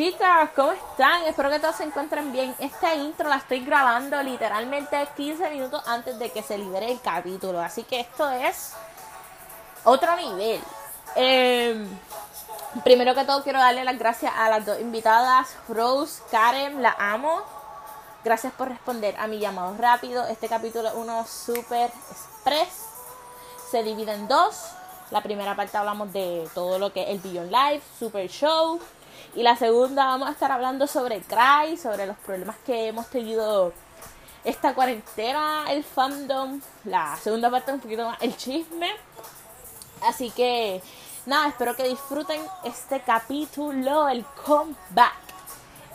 Chicas, ¿cómo están? Espero que todos se encuentren bien. Esta intro la estoy grabando literalmente 15 minutos antes de que se libere el capítulo. Así que esto es otro nivel. Em, primero que todo quiero darle las gracias a las dos invitadas. Rose, Karen, la amo. Gracias por responder a mi llamado rápido. Este capítulo es uno super express. Se divide en dos. La primera parte hablamos de todo lo que es el Beyond Live, Super Show y la segunda vamos a estar hablando sobre Cry, sobre los problemas que hemos tenido esta cuarentena, el fandom. La segunda parte un poquito más el chisme. Así que nada, espero que disfruten este capítulo, el comeback.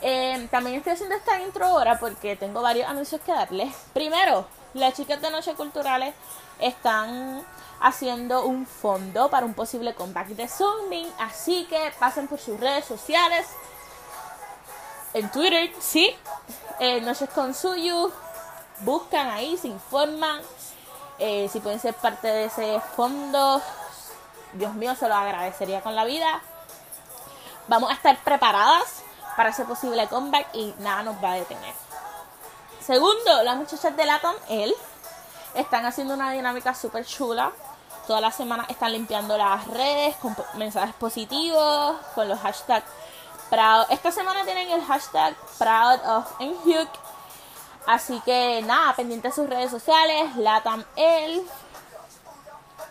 Em, también estoy haciendo esta intro ahora porque tengo varios anuncios que darles. Primero, las chicas de Noche Culturales están haciendo un fondo para un posible comeback de Zooming. Así que pasen por sus redes sociales. En Twitter, sí. Eh, Noches con Suyu. Buscan ahí, se informan. Eh, si pueden ser parte de ese fondo, Dios mío, se lo agradecería con la vida. Vamos a estar preparadas para ese posible comeback y nada nos va a detener. Segundo, las muchachas de Latam, él, están haciendo una dinámica súper chula Toda la semana están limpiando las redes con mensajes positivos, con los hashtags Proud. Esta semana tienen el hashtag Proud of Enhyuk. Así que nada, pendiente de sus redes sociales, Latam Elf.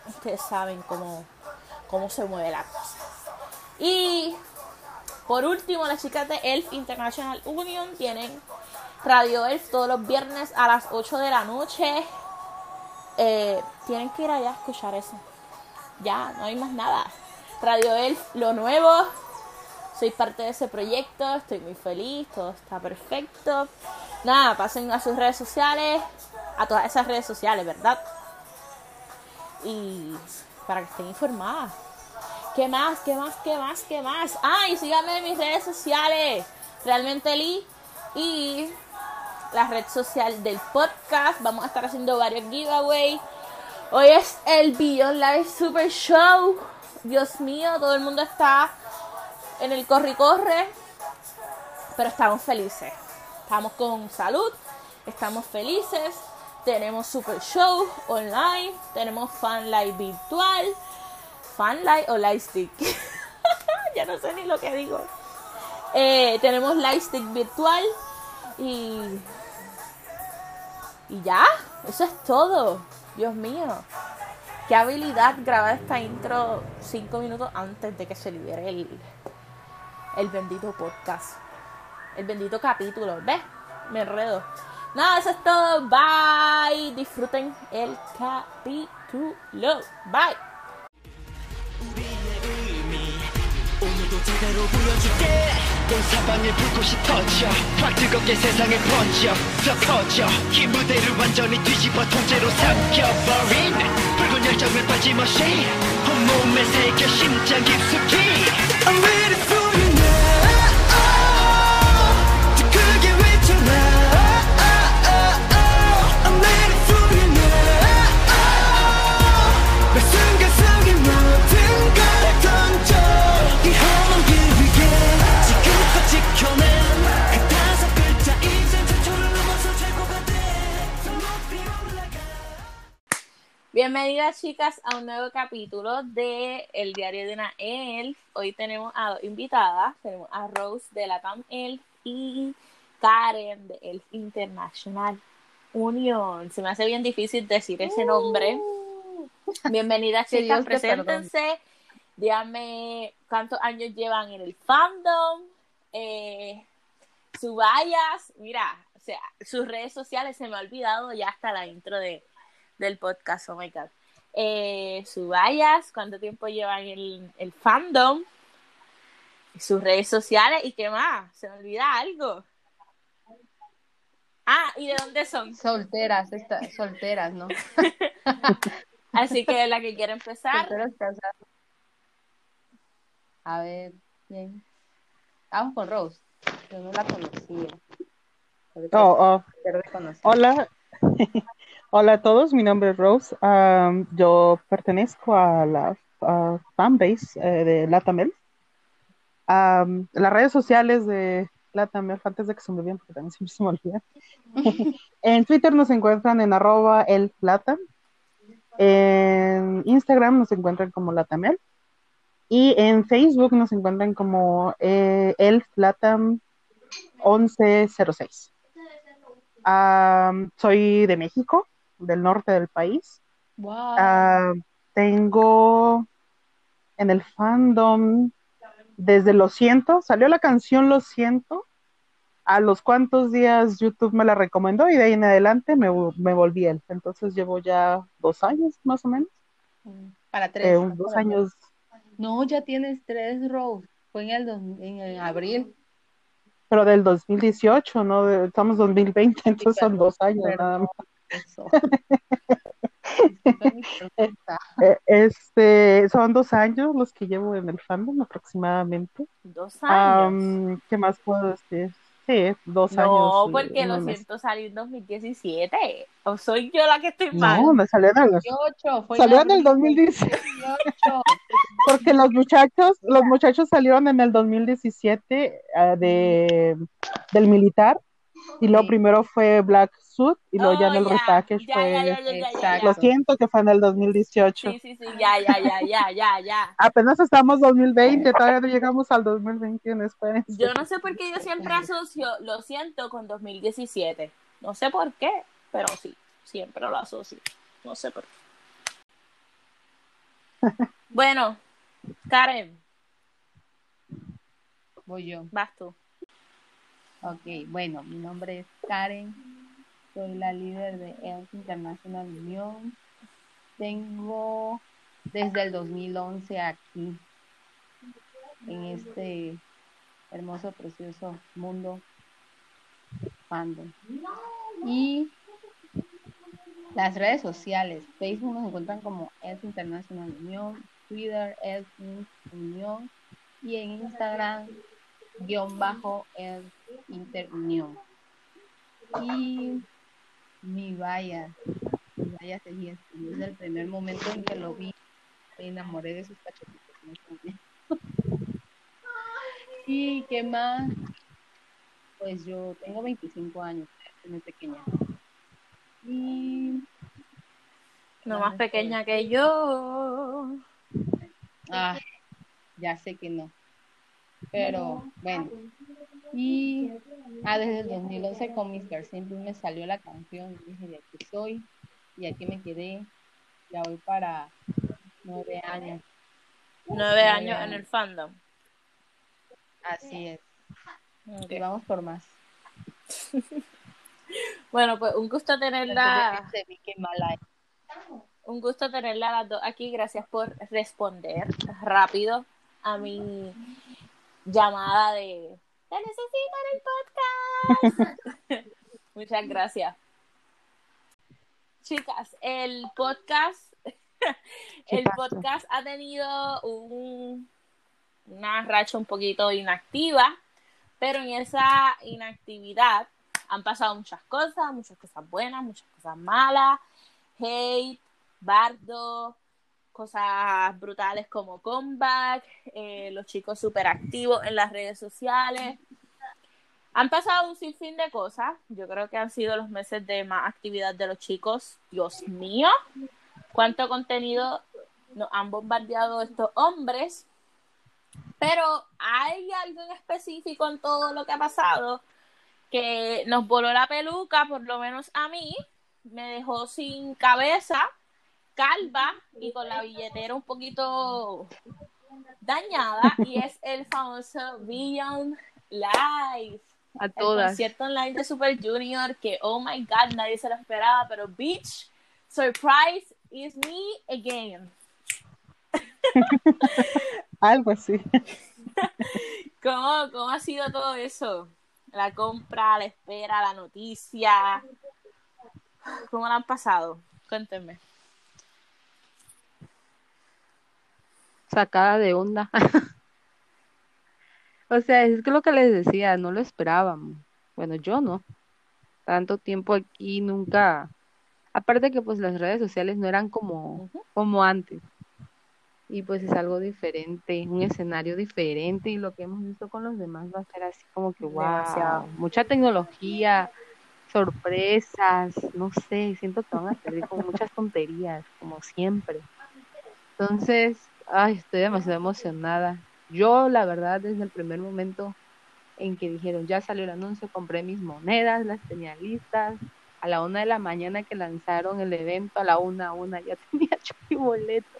Ustedes saben cómo, cómo se mueve la cosa. Y por último, las chicas de Elf International Union tienen Radio Elf todos los viernes a las 8 de la noche. Eh, tienen que ir allá a escuchar eso. Ya, no hay más nada. Radio Elf, lo nuevo. Soy parte de ese proyecto, estoy muy feliz, todo está perfecto. Nada, pasen a sus redes sociales, a todas esas redes sociales, ¿verdad? Y para que estén informadas. ¿Qué más? ¿Qué más? ¿Qué más? ¿Qué más? Ah, y síganme en mis redes sociales. Realmente Lee. Y la red social del podcast. Vamos a estar haciendo varios giveaways. Hoy es el Beyond Live Super Show. Dios mío, todo el mundo está en el corre y corre. Pero estamos felices. Estamos con salud. Estamos felices. Tenemos Super Show online. Tenemos Fan Live virtual. Fan Live o Lightstick. ya no sé ni lo que digo. Eh, tenemos Lightstick virtual. Y y ya, eso es todo. Dios mío. Qué habilidad grabar esta intro cinco minutos antes de que se libere el, el bendito podcast. El bendito capítulo. ¿Ves? Me enredo. Nada, eso es todo. Bye. Disfruten el capítulo. Bye. 온 사방에 불꽃이 터져. 확 뜨겁게 세상에 번져. 더 커져. 이 무대를 완전히 뒤집어 통째로 삼켜버린 붉은 열정을 빠짐없이 온몸에 새겨 심장 깊숙이. I'm ready for Bienvenidas chicas a un nuevo capítulo de El Diario de una Elf. Hoy tenemos a dos invitadas, tenemos a Rose de la TAM Elf y Karen de Elf International Union. Se me hace bien difícil decir ese nombre. Uh. Bienvenidas chicas, preséntense. Díganme cuántos años llevan en el fandom, eh, su vallas, mira, o sea, sus redes sociales, se me ha olvidado ya hasta la intro de del podcast, oh my god. Eh, sus vallas, cuánto tiempo llevan el, el fandom, sus redes sociales y qué más. Se me olvida algo. Ah, ¿y de dónde son? Solteras, solteras, ¿no? Así que la que quiere empezar. A ver, bien. Vamos con Rose. Yo no la conocía. Oh, oh. Hola. Hola a todos, mi nombre es Rose. yo pertenezco a la fanbase eh, de Latamel. las redes sociales de Latam antes de que se me olviden, porque también siempre se me olvidan. en Twitter nos encuentran en arroba el En Instagram nos encuentran como Latamel. Y en Facebook nos encuentran como eh, el Latam 1106. soy de México, del norte del país. tengo en el fandom desde Lo Siento, salió la canción Lo Siento, a los cuantos días YouTube me la recomendó y de ahí en adelante me, volví él. Entonces llevo ya dos años más o menos. Para tres. Eh, dos años. No, ya tienes tres, Rose. Fue en el, en abril. Pero del 2018, ¿no? Estamos 2020, entonces son dos años nada más. Eh, este, son dos años los que llevo en el fandom aproximadamente. Dos años. ¿Qué más puedo decir? Sí, dos años. No, porque lo siento salió en 2017. ¿O soy yo la que estoy mal? No, me salió en el, 2018, salió en el 2018. porque los muchachos, los muchachos salieron en el 2017 uh, de, del militar. Y lo primero fue Black Suit y luego ya en el repackage fue. lo siento que fue en el 2018. Sí, sí, sí, ya, ya, ya, ya, ya, ya. Apenas estamos 2020, todavía no llegamos al 2021, espérense. Yo no sé por qué yo siempre asocio lo siento con 2017. No sé por qué, pero sí, siempre lo asocio. No sé por qué. bueno, Karen. Voy yo. Vas tú. Ok, bueno, mi nombre es Karen, soy la líder de EOS International Union. Tengo desde el 2011 aquí, en este hermoso, precioso mundo fandom. Y las redes sociales, Facebook nos encuentran como EOS International Union, Twitter EOS Union y en Instagram guion bajo el interunión. Y mi vaya, mi vaya seguía desde el primer momento en que lo vi, me enamoré de sus cachetitos. y qué más, pues yo tengo 25 años, soy muy pequeña. Y no más pequeña que yo. Ah, ya sé que no. Pero bueno. Y ah, desde el 2011 con Mr. Simple me salió la canción. Y dije, de aquí soy. Y aquí me quedé. Ya voy para nueve años. Nueve, años, en el fandom. Así es. Okay. vamos por más. bueno, pues un gusto tenerla. Un gusto tenerla las dos aquí. Gracias por responder rápido a mi llamada de ¡Te necesito en el podcast! Muchas gracias. Chicas, el podcast, el podcast ha tenido un, una racha un poquito inactiva, pero en esa inactividad han pasado muchas cosas, muchas cosas buenas, muchas cosas malas, hate, bardo, cosas brutales como comeback, eh, los chicos súper activos en las redes sociales. Han pasado un sinfín de cosas. Yo creo que han sido los meses de más actividad de los chicos. Dios mío, cuánto contenido nos han bombardeado estos hombres. Pero hay algo en específico en todo lo que ha pasado que nos voló la peluca, por lo menos a mí, me dejó sin cabeza calva y con la billetera un poquito dañada y es el famoso Beyond Live. A todas. El concierto online de Super Junior que, oh my god, nadie se lo esperaba, pero bitch, surprise is me again. Algo así. ¿Cómo, ¿Cómo ha sido todo eso? La compra, la espera, la noticia. ¿Cómo la han pasado? Cuéntenme. Sacada de onda. o sea, es que lo que les decía, no lo esperábamos. Bueno, yo no. Tanto tiempo aquí nunca. Aparte que pues las redes sociales no eran como, como antes. y pues es algo diferente, un escenario diferente y lo que hemos visto con los demás va a ser así como que wow, mucha tecnología, sorpresas, no sé, siento que van a salir con muchas tonterías, como siempre. Entonces, ay, estoy demasiado emocionada. Yo, la verdad, desde el primer momento en que dijeron, ya salió el anuncio, compré mis monedas, las tenía listas. A la una de la mañana que lanzaron el evento, a la una a una ya tenía mi boleto.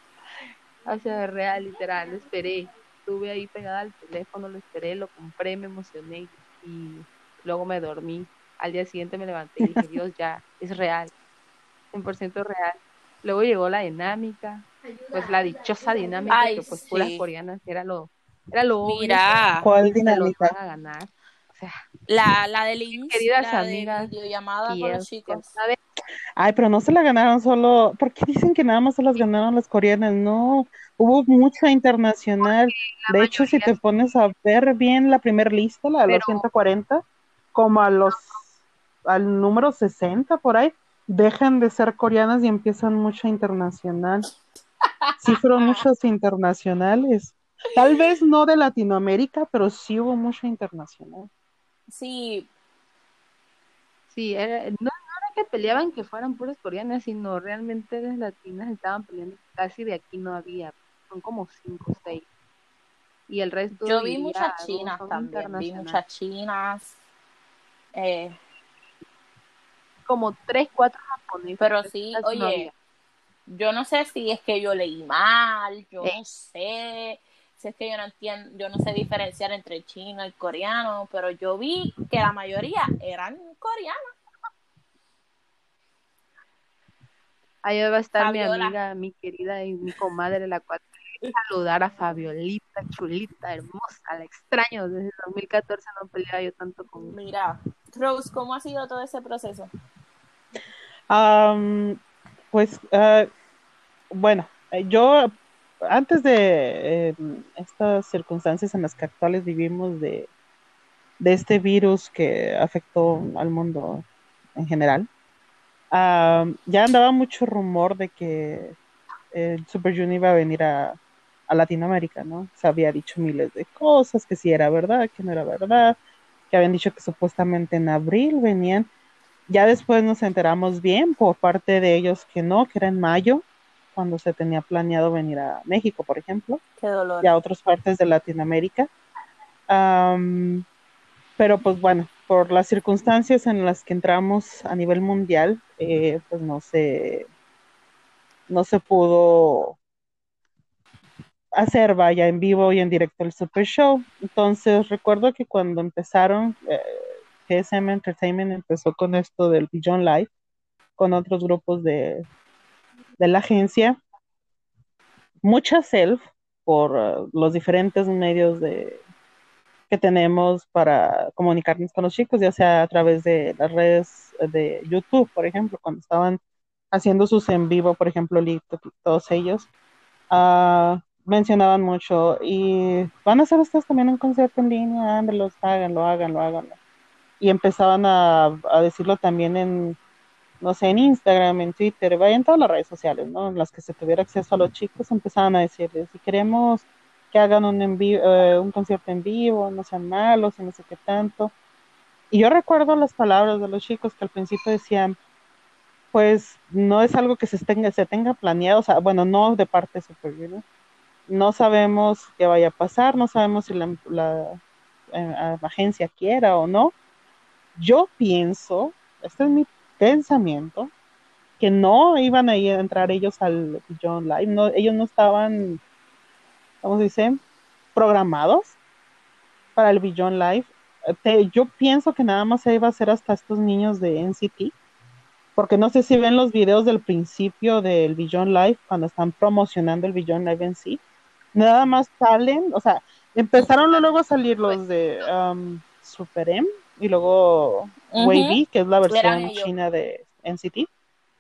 O sea, real, literal, lo esperé. Estuve ahí pegada al teléfono, lo esperé, lo compré, me emocioné y luego me dormí. Al día siguiente me levanté y dije, Dios, ya, es real, 100% real. Luego llegó la dinámica, pues la dichosa dinámica que pues puras coreanas era lo era lo Mira, ¿cuál dinámica? a ganar. O sea, la, la del queridas la amigas, de videollamada con los chicos. Ay, pero no se la ganaron solo, ¿por qué dicen que nada más se las ganaron las coreanas? No, hubo mucha internacional. De hecho, si te pones a ver bien la primera lista, la de los 140, como a los al número 60 por ahí, dejan de ser coreanas y empiezan mucha internacional. Sí fueron muchas internacionales. Tal vez no de Latinoamérica, pero sí hubo mucha internacional. Sí. Sí, no, era que peleaban que fueran puras coreanas, sino realmente las latinas estaban peleando. Casi de aquí no había. Son como cinco o seis. Y el resto. Yo vi muchas chinas también. Vi muchas chinas. Eh, como tres, cuatro japoneses. Pero sí, oye, yo no sé si es que yo leí mal, yo no sé si es que yo no entiendo, yo no sé diferenciar entre chino y coreano, pero yo vi que la mayoría eran coreanos. Ahí va a estar mi amiga, mi querida y mi comadre, la cual saludar a Fabiolita, chulita, hermosa, la extraño. Desde 2014 no peleaba yo tanto con. Mira, Rose, ¿cómo ha sido todo ese proceso? Pues, uh, bueno, yo antes de eh, estas circunstancias en las que actuales vivimos de, de este virus que afectó al mundo en general, ya andaba mucho rumor de que Super Junior iba a venir a, a, Latinoamérica, ¿no? Se había dicho miles de cosas, que si era verdad, que no era verdad, que habían dicho que supuestamente en abril venían. Ya después nos enteramos bien por parte de ellos que no, que era en mayo, cuando se tenía planeado venir a México, por ejemplo. Qué dolor. Y a otras partes de Latinoamérica. pero pues bueno, por las circunstancias en las que entramos a nivel mundial, eh, pues no se, no se pudo hacer, vaya, en vivo y en directo el Super Show. Entonces recuerdo que cuando empezaron, eh, GSM Entertainment empezó con esto del Beyond Live, con otros grupos de, de la agencia, mucha self por uh, los diferentes medios de, que tenemos para comunicarnos con los chicos, ya sea a través de las redes de YouTube, por ejemplo, cuando estaban haciendo sus en vivo, por ejemplo, todos ellos, uh, mencionaban mucho y van a hacer ustedes también un concierto en línea, háganlo, háganlo, háganlo. Y empezaban a, a decirlo también en, no sé, en Instagram, en Twitter, vaya en todas las redes sociales, ¿no? En las que se tuviera acceso a los chicos, empezaban a decirles, si queremos que hagan un, eh, un concierto en vivo, no sean malos y no sé qué tanto. Y yo recuerdo las palabras de los chicos que al principio decían, pues no es algo que se tenga, se tenga planeado, o sea, bueno, no de parte de ¿no? no sabemos qué vaya a pasar, no sabemos si la, la eh, agencia quiera o no. Yo pienso, este es mi pensamiento que no iban a, ir a entrar ellos al Beyond Live, no, ellos no estaban, ¿cómo se dice? Programados para el Beyond Live. yo pienso que nada más se iba a hacer hasta estos niños de NCT, porque no sé si ven los videos del principio del Beyond Live, cuando están promocionando el Beyond Live en sí. Nada más salen, o sea, empezaron luego a salir los de um, Super M, y luego Wavy, que es la versión china de NCT,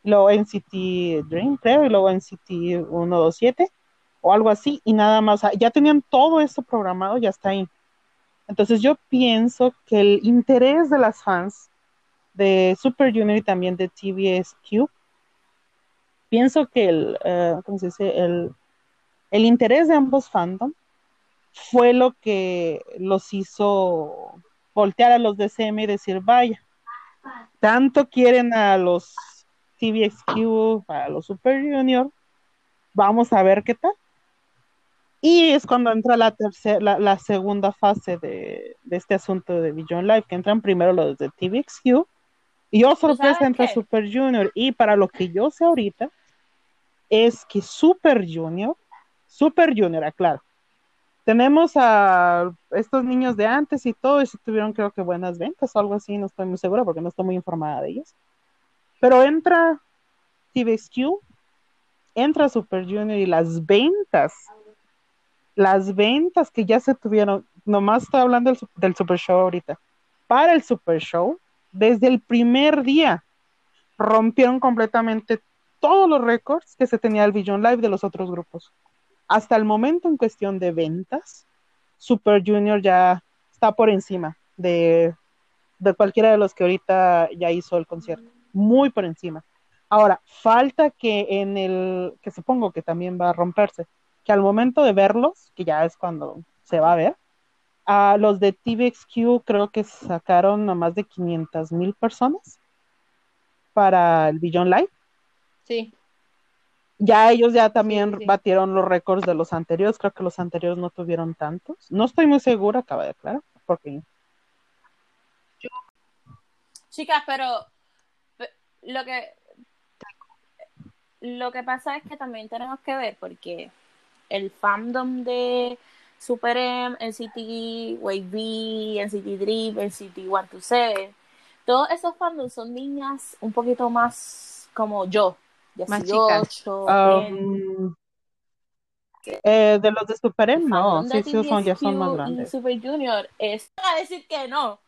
luego NCT Dream, creo, y luego NCT 127 o algo así, y nada más, ya tenían todo eso programado, ya está ahí. Entonces yo pienso que el interés de las fans de Super Junior y también de TVS Cube, pienso que el, uh, ¿cómo se dice? El, el interés de ambos fandom fue lo que los hizo voltear a los DCM y decir, vaya, tanto quieren a los TVXQ, a los Super Junior, vamos a ver qué tal. Y es cuando entra la tercera, la, segunda fase de, este asunto de Beyond Live, que entran primero los de TVXQ, y yo sorpresa entra Super Junior, y para lo que yo sé ahorita, es que Super Junior, Super Junior, aclaro, tenemos a estos niños de antes y todo, y si tuvieron creo que buenas ventas o algo así, no estoy muy segura porque no estoy muy informada de ellos. Pero entra TVXQ, entra Super Junior y las ventas, las ventas que ya se tuvieron, nomás estoy hablando del, del Super Show ahorita, para el Super Show, desde el primer día rompieron completamente todos los récords que se tenía el Vision Live de los otros grupos hasta el momento en cuestión de ventas, Super Junior ya está por encima de, cualquiera de los que ahorita ya hizo el concierto, muy por encima. Ahora, falta que en el, que supongo que también va a romperse, que al momento de verlos, que ya es cuando se va a ver, a los de TVXQ creo que sacaron a más de 500 mil personas para el Beyond Live. Sí ya ellos ya también batieron los récords de los anteriores, creo que los anteriores no tuvieron tantos. No estoy muy segura, acaba de aclarar, porque Chicas, pero lo que lo que pasa es que también tenemos que ver porque el fandom de Super M, NCT, Wave B, NCT Drip, NCT 127, todos esos fandoms son niñas un poquito más como yo, 18, um, eh, de los de Super M, no, sí, sí, son, ya son más grandes. Super Junior. Es a decir que no.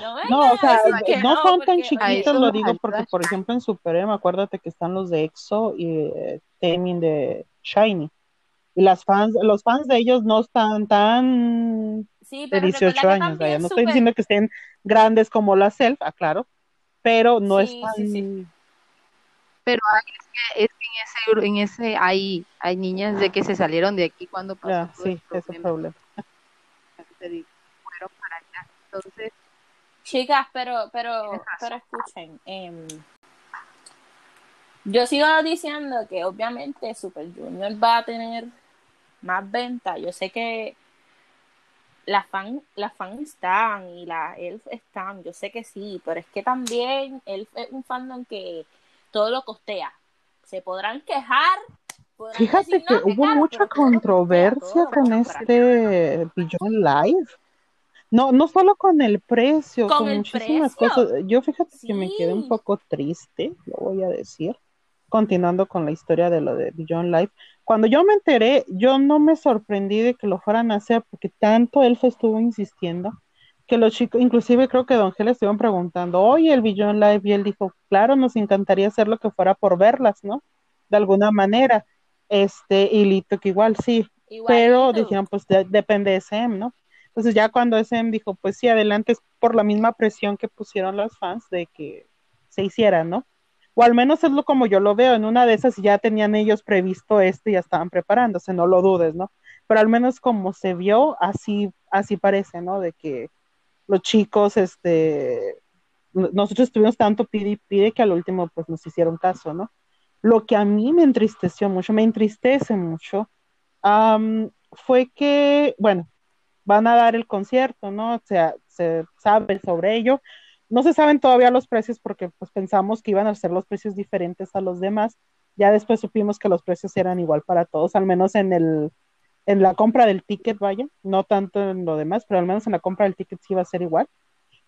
No, no o sea, no, son tan chiquitos, lo digo porque, por ejemplo, en Super M, acuérdate que están los de EXO y eh, de Shiny. Y las fans, los fans de ellos no están tan sí, de 18 años, no estoy diciendo que estén grandes como la Self, aclaro, pero no sí, están pero es que, es que en ese en ese hay hay niñas de que se salieron de aquí cuando pasó sí ese problema. fueron para allá. Entonces chicas pero pero pero escuchen eh, yo sigo diciendo que obviamente Super Junior va a tener más venta. Yo sé que las fans las fans están y la Elf están. Yo sé que sí pero es que también Elf es un fandom que todo lo costea. Se podrán quejar. Fíjate que hubo mucha controversia con este Billón Live. No, no solo con el precio, con, muchísimas cosas. Yo fíjate que me quedé un poco triste, lo voy a decir, continuando con la historia de lo de Beyond Life. Cuando yo me enteré, yo no me sorprendí de que lo fueran a hacer porque tanto Elfo estuvo insistiendo que los chicos, inclusive creo que Don Gel estuvieron preguntando, oye, el Billón Live, y él dijo, claro, nos encantaría hacer lo que fuera por verlas, ¿no? De alguna manera. Este, y Lito que igual sí, pero dijeron, pues depende de SM, ¿no? Entonces ya cuando SM dijo, pues sí, adelante, es por la misma presión que pusieron los fans de que se hiciera, ¿no? O al menos es lo como yo lo veo, en una de esas ya tenían ellos previsto esto y ya estaban preparándose, no lo dudes, ¿no? Pero al menos como se vio, así, así parece, ¿no? De que los chicos, este, nosotros estuvimos tanto pide y pide que al último pues nos hicieron caso, ¿no? Lo que a mí me entristeció mucho, me entristece mucho, fue que, bueno, van a dar el concierto, ¿no? O sea, se sabe sobre ello. No se saben todavía los precios porque pues pensamos que iban a ser los precios diferentes a los demás. Ya después supimos que los precios eran igual para todos, al menos en el, en la compra del ticket, vaya, no tanto en lo demás, pero al menos en la compra del ticket sí va a ser igual.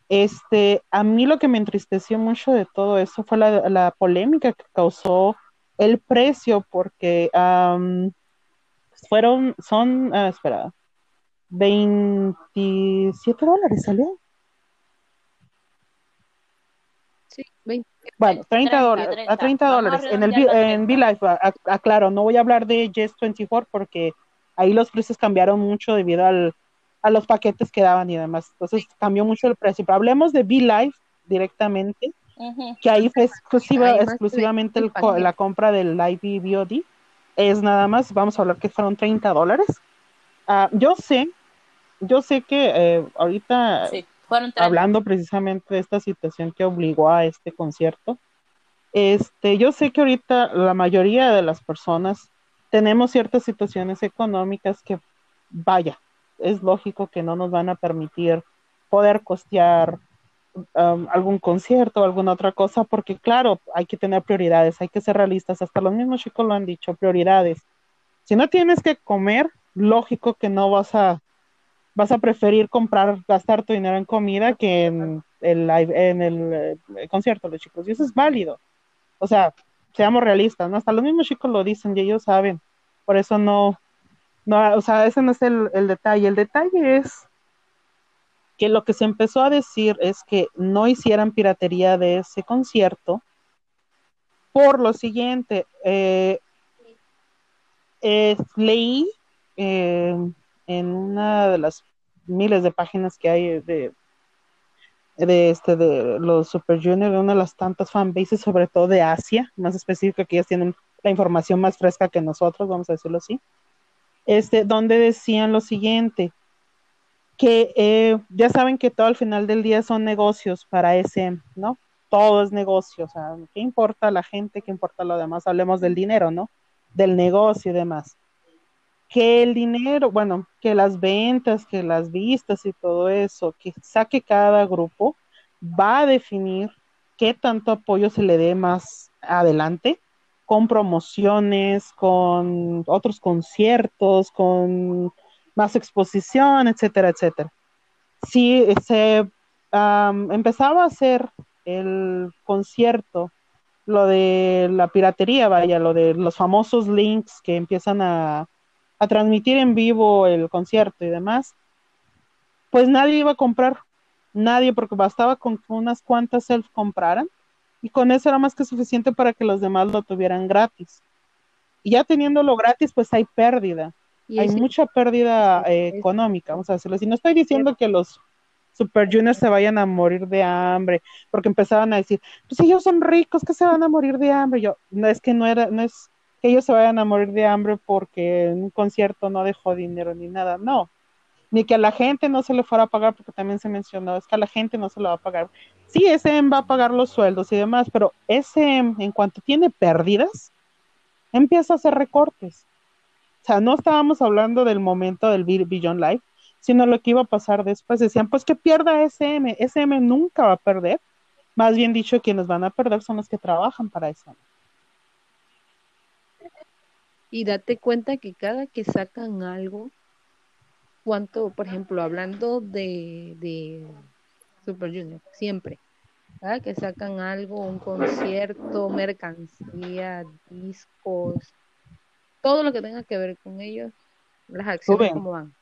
Este, a mí lo que me entristeció mucho de todo eso fue la, polémica que causó el precio, porque fueron, son, ah, espera, 27 dólares salió. Sí, 20. Bueno, 30, dólares, a 30 dólares. En el en V-Life, aclaro, no voy a hablar de Yes 24 porque ahí los precios cambiaron mucho debido al, a los paquetes que daban y demás. Entonces cambió mucho el precio. Pero hablemos de V-Live directamente, que ahí fue exclusiva, exclusivamente la compra del Live VOD. es nada más, vamos a hablar que fueron 30 dólares. Ah, yo sé, yo sé que eh, ahorita, hablando precisamente de esta situación que obligó a este concierto, este, yo sé que ahorita la mayoría de las personas tenemos ciertas situaciones económicas que, vaya, es lógico que no nos van a permitir poder costear um, algún concierto o alguna otra cosa, porque claro, hay que tener prioridades, hay que ser realistas, hasta los mismos chicos lo han dicho, prioridades. Si no tienes que comer, lógico que no vas a, vas a preferir comprar, gastar tu dinero en comida que en el, en el, eh, concierto, los chicos, y eso es válido. O sea, seamos realistas. Hasta los mismos chicos lo dicen y ellos saben, por eso no, no, o sea, ese no es el, el detalle, el detalle es que lo que se empezó a decir es que no hicieran piratería de ese concierto por lo siguiente, eh, leí eh, en una de las miles de páginas que hay de, de este de los Super Junior, una de las tantas fanbases, sobre todo de Asia, más específico que ellas tienen la información más fresca que nosotros, vamos a decirlo así, este, donde decían lo siguiente, que eh, ya saben que todo al final del día son negocios para ese, ¿no? Todo es negocio, o sea, ¿qué importa la gente? ¿Qué importa lo demás? Hablemos del dinero, ¿no? Del negocio y demás. Que el dinero, bueno, que las ventas, que las vistas y todo eso, que saque cada grupo, va a definir qué tanto apoyo se le dé más adelante, con promociones, con otros conciertos, con más exposición, etcétera, etcétera. Si se empezaba a hacer el concierto, lo de la piratería, vaya, lo de los famosos links que empiezan a, a transmitir en vivo el concierto y demás, pues nadie iba a comprar, nadie, porque bastaba con que unas cuantas self compraran y con eso era más que suficiente para que los demás lo tuvieran gratis. Y ya teniéndolo gratis, pues hay pérdida hay mucha pérdida eh, económica, vamos a decirlo así. No estoy diciendo que los Super Juniors se vayan a morir de hambre, porque empezaban a decir, pues ellos son ricos, que se van a morir de hambre. Yo, no es que no era, no es que ellos se vayan a morir de hambre porque en un concierto no dejó dinero ni nada, no. Ni que a la gente no se le fuera a pagar, porque también se mencionó, es que a la gente no se le va a pagar. Sí, SM va a pagar los sueldos y demás, pero SM, en cuanto tiene pérdidas, empieza a hacer recortes o sea, no estábamos hablando del momento del Beyond Life, sino lo que iba a pasar después. Decían, pues que pierda SM. SM nunca va a perder. Más bien dicho, quienes van a perder son los que trabajan para SM. Y date cuenta que cada que sacan algo, cuánto, por ejemplo, hablando de, de Super Junior, siempre, cada que sacan algo, un concierto, mercancía, discos, todo lo que tenga que ver con ellos, las acciones como van,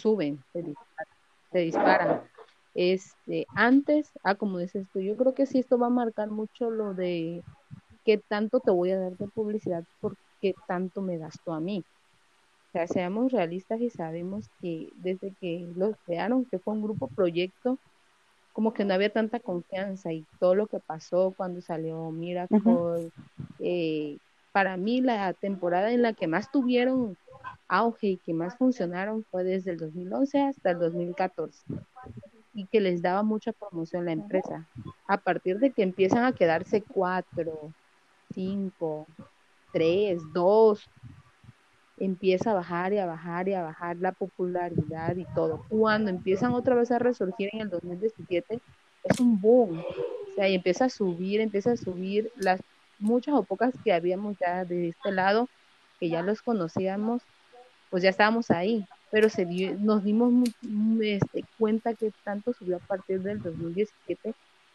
suben, se disparan, Este, antes, ah, como dices tú, yo creo que sí esto va a marcar mucho lo de qué tanto te voy a dar de publicidad porque tanto me gasto a mí. Sea, seamos realistas y sabemos que desde que los crearon, que fue un grupo proyecto, como que no había tanta confianza y todo lo que pasó cuando salió Miracle, eh, para mí la temporada en la que más tuvieron auge y que más funcionaron fue desde el 2011 hasta el 2014 y que les daba mucha promoción la empresa. A partir de que empiezan a quedarse cuatro, cinco, tres, dos, empieza a bajar y a bajar y a bajar la popularidad y todo. Cuando empiezan otra vez a resurgir en el 2017, es un boom. O sea, y empieza a subir, empieza a subir las muchas o pocas que habíamos ya de este lado, que ya los conocíamos, pues ya estábamos ahí, pero se nos dimos este, cuenta que tanto subió a partir del 2017,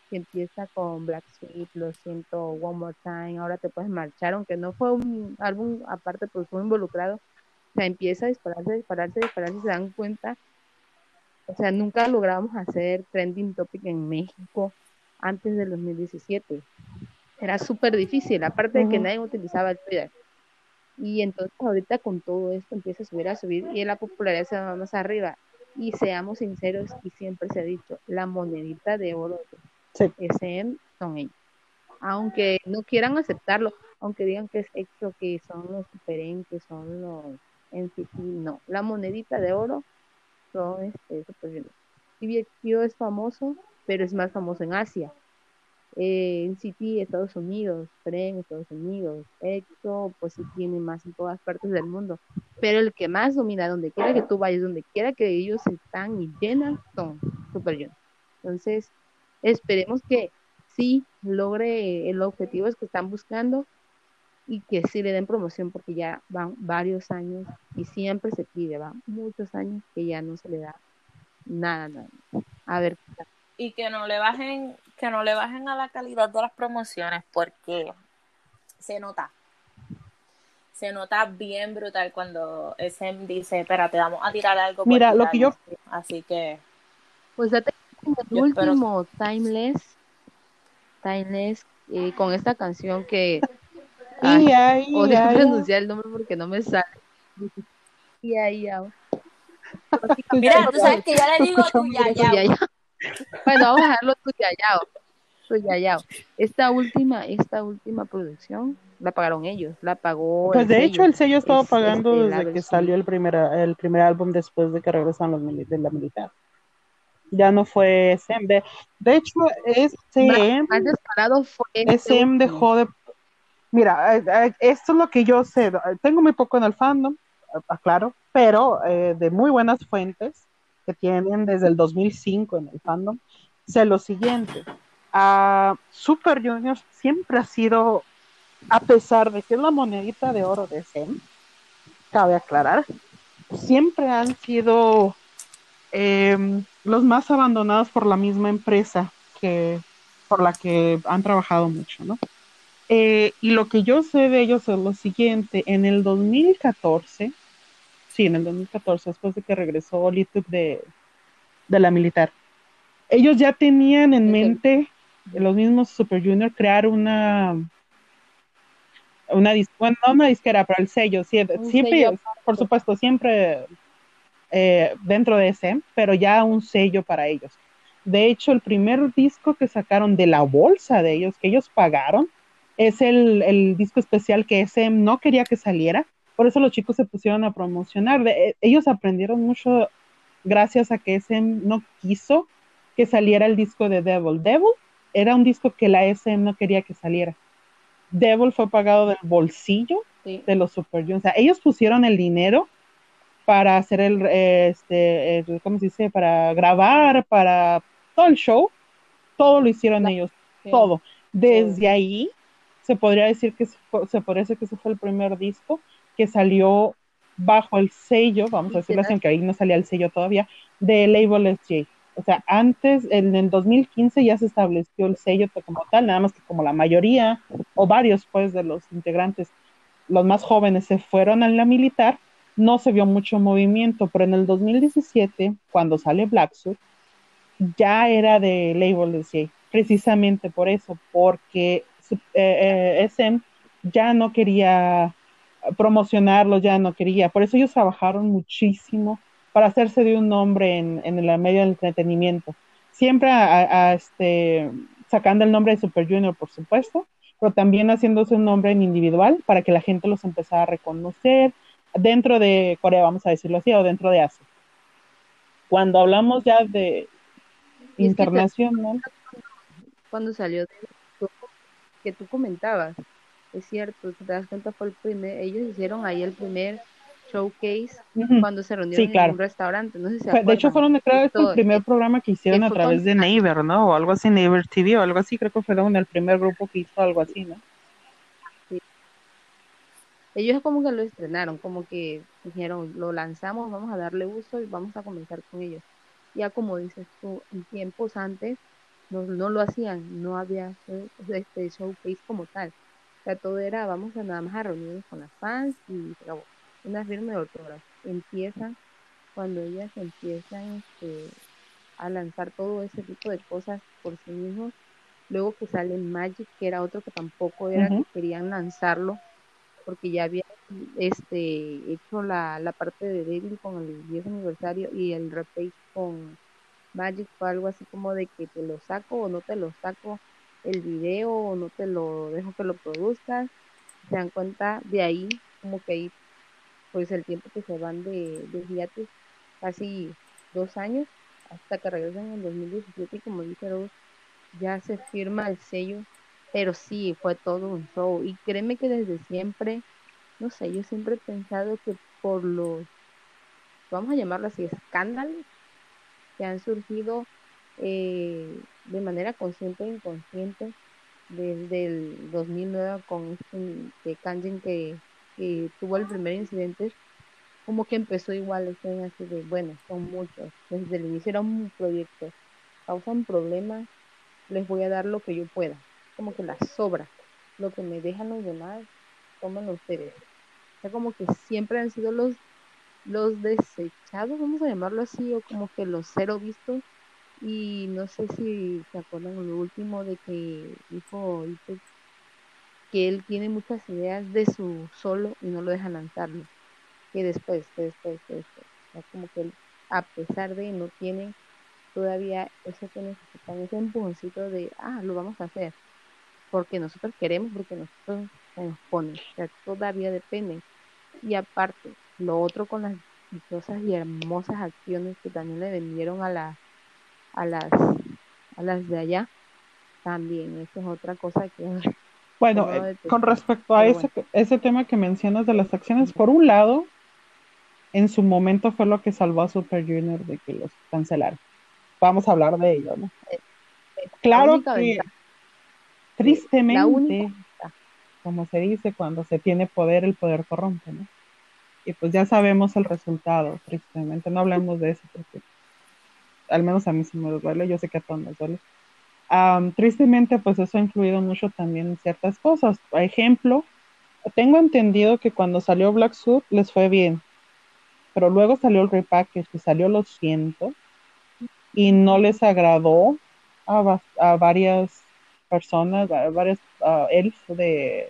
que empieza con Black Sweet, Lo siento, One More Time, Ahora te puedes marchar, aunque no fue un álbum aparte, pues fue involucrado, o sea, empieza a dispararse, dispararse, dispararse, se dan cuenta, o sea, nunca logramos hacer trending topic en México antes del 2017 era súper difícil, aparte de que nadie utilizaba el Twitter. Y entonces ahorita con todo esto empieza a subir, a subir y la popularidad se va más arriba. Y seamos sinceros, y siempre se ha dicho, la monedita de oro de SM son ellos. Aunque no quieran aceptarlo, aunque digan que es EXO, que son los que son los NCT, no. La monedita de oro son este, Super Junior. es famoso, pero es más famoso en Asia. Eh, NCT, Estados Unidos, Superen, Estados Unidos, EXO, pues sí tiene más en todas partes del mundo. Pero el que más domina, donde quiera que tú vayas, donde quiera que ellos están y llenan, son Super Junior. Entonces, esperemos que sí logre el objetivo que están buscando y que sí le den promoción porque ya van varios años y siempre se pide, van muchos años que ya no se le da nada, nada. A ver. Y que no le bajen, que no le bajen a la calidad de las promociones porque se nota. Se nota bien brutal cuando SM dice, espérate, vamos a tirar algo. Mira, lo que yo... Así que... Pues ya el último Timeless, Timeless, eh, con esta canción que Ay, odio pronunciar el nombre porque no me sale. Y ahí, Mira, tú sabes que yo le digo tu yayao. Bueno, vamos a dejarlo tu yayao. Tu yayao. Esta última, esta última producción la pagaron ellos, la pagó. Pues de hecho el sello estaba pagando este, desde que salió el primer, el primer álbum después de que regresaron los de la militar. Ya no fue SM. De, de hecho, SM. Más desparado fue. SM dejó de Mira, esto es lo que yo sé. Tengo muy poco en el fandom, aclaro, pero eh, de muy buenas fuentes que tienen desde el 2005 en el fandom, sé lo siguiente. Uh, Super Junior siempre ha sido, a pesar de que es la monedita de oro de SEM, cabe aclarar, siempre han sido em, los más abandonados por la misma empresa que por la que han trabajado mucho, ¿no? Eh, y lo que yo sé de ellos es lo siguiente, en el 2014, sí, en el 2014, después de que regresó Lituk de, de la militar, ellos ya tenían en mente, los mismos Super Junior, crear una, una, bueno, no una disquera, pero el sello, siempre, por supuesto, siempre eh, dentro de ese, pero ya un sello para ellos. De hecho, el primer disco que sacaron de la bolsa de ellos, que ellos pagaron, es el, disco especial que SM no quería que saliera, por eso los chicos se pusieron a promocionar. Eh, ellos aprendieron mucho gracias a que SM no quiso que saliera el disco de Devil. Devil era un disco que la SM no quería que saliera. Devil fue pagado del bolsillo de los Super Juniors. O sea, ellos pusieron el dinero para hacer el, este, ¿cómo se dice? Para grabar, para todo el show. Todo lo hicieron ellos, todo. Desde ahí se podría decir que se podría decir que ese fue el primer disco que salió bajo el sello, vamos a decirlo así, aunque ahí no salía el sello todavía, de Label SJ. O sea, antes, en el 2015 ya se estableció el sello como tal, nada más que como la mayoría o varios pues de los integrantes, los más jóvenes se fueron a la militar, no se vio mucho movimiento, pero en el 2017, cuando sale Black Suit, ya era de Label SJ, precisamente por eso, porque eh, SM ya no quería promocionarlo, ya no quería. Por eso ellos trabajaron muchísimo para hacerse de un nombre en, en el medio del entretenimiento. Siempre a, este, sacando el nombre de Super Junior, por supuesto, pero también haciéndose un nombre en individual para que la gente los empezara a reconocer dentro de Corea, vamos a decirlo así, o dentro de Asia. Cuando hablamos ya de internacional. Cuando salió que tú comentabas, es cierto, te das cuenta, fue el primer, ellos hicieron ahí el primer showcase cuando se reunieron en un restaurante, no sé si De hecho fueron, creo, que el primer programa que hicieron a través de Neighbor, ¿no? O algo así, Neighbor TV o algo así, creo que fueron el primer grupo que hizo algo así, ¿no? Ellos como que lo estrenaron, como que dijeron, lo lanzamos, vamos a darle uso y vamos a comenzar con ellos. Ya como dices tú, en tiempos antes, no, lo hacían, no había este showcase como tal. O sea, todo era, vamos a nada más a reunirnos con las fans y una firma de autógrafo. Empiezan, cuando ellas empiezan este, a lanzar todo ese tipo de cosas por sí mismos, luego que sale Magic, que era otro que tampoco era que querían lanzarlo, porque ya había este hecho la, la parte de Devil con el 10 aniversario y el repace con Magic fue algo así como de que te lo saco o no te lo saco el video o no te lo dejo que lo produzcas. Se dan cuenta de ahí, como que ahí, pues el tiempo que se van de, de casi dos años, hasta que regresan en el 2017 y como dice ya se firma el sello, pero sí, fue todo un show. Y créeme que desde siempre, no sé, yo siempre he pensado que por los, vamos a llamarlo así, escándalos que han surgido eh, de manera consciente e inconsciente desde el 2009 con este Kanjin que, tuvo el primer incidente, como que empezó igual, este así de, bueno, son muchos, desde el inicio era un proyecto, causan problemas, les voy a dar lo que yo pueda, como que la sobra, lo que me dejan los demás, tomen ustedes. O sea, como que siempre han sido los, los desechados, vamos a llamarlo así, o como que los cero vistos. Y no sé si se acuerdan lo último de que dijo que él tiene muchas ideas de su solo y no lo deja lanzarlo. Que después, después, después. O sea, como que él, a pesar de no tiene todavía eso que necesitan, ese empujoncito de, ah, lo vamos a hacer, porque nosotros queremos, porque nosotros nos ponen, o sea, todavía depende. Y aparte, lo otro con las dichosas y hermosas acciones que también le vendieron a las a las a las de allá, también, esa es otra cosa que bueno, eh, con respecto a ese, ese tema que mencionas de las acciones, por un lado, en su momento fue lo que salvó a Super Junior de que los cancelaron vamos a hablar de ello, ¿no? Eh, eh, claro que tristemente, como se dice, cuando se tiene poder, el poder corrompe, ¿no? Y pues ya sabemos el resultado, tristemente. No hablemos de eso porque al menos a mí sí me duele, yo sé que a todos nos duele. tristemente, pues eso ha influido mucho también en ciertas cosas. Por ejemplo, tengo entendido que cuando salió Black Suit les fue bien, pero luego salió el repackage y salió lo siento y no les agradó a, a varias personas, varios uh, de,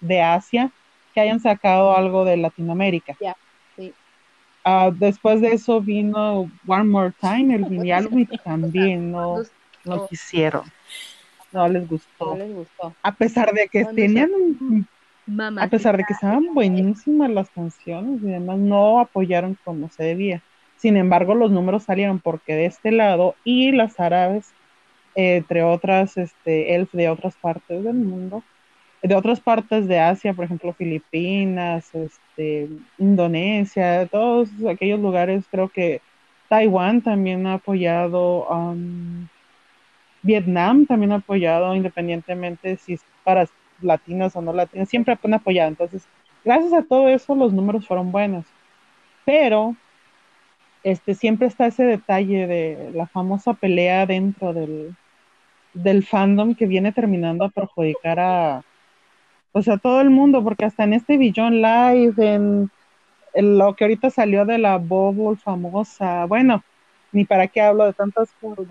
de, Asia que hayan sacado algo de Latinoamérica. Uh, después de eso vino One More Time, el Vinny también no, no quisieron. No les gustó. A pesar de que tenían un, a pesar de que estaban buenísimas las canciones y demás, no apoyaron como se debía. Sin embargo, los números salieron porque de este lado y las árabes, entre otras, este, elf de otras partes del mundo, de otras partes de Asia, por ejemplo, Filipinas, este, Indonesia, todos aquellos lugares, creo que Taiwán también ha apoyado, um, Vietnam también ha apoyado, independientemente si es para latinos o no latinos, siempre han apoyado. Entonces, gracias a todo eso, los números fueron buenos. Pero este, siempre está ese detalle de la famosa pelea dentro del, del fandom que viene terminando a perjudicar a, pues a todo el mundo, porque hasta en este Billón Live, en, lo que ahorita salió de la Bubble famosa, bueno, ni para qué hablo de tantas cosas.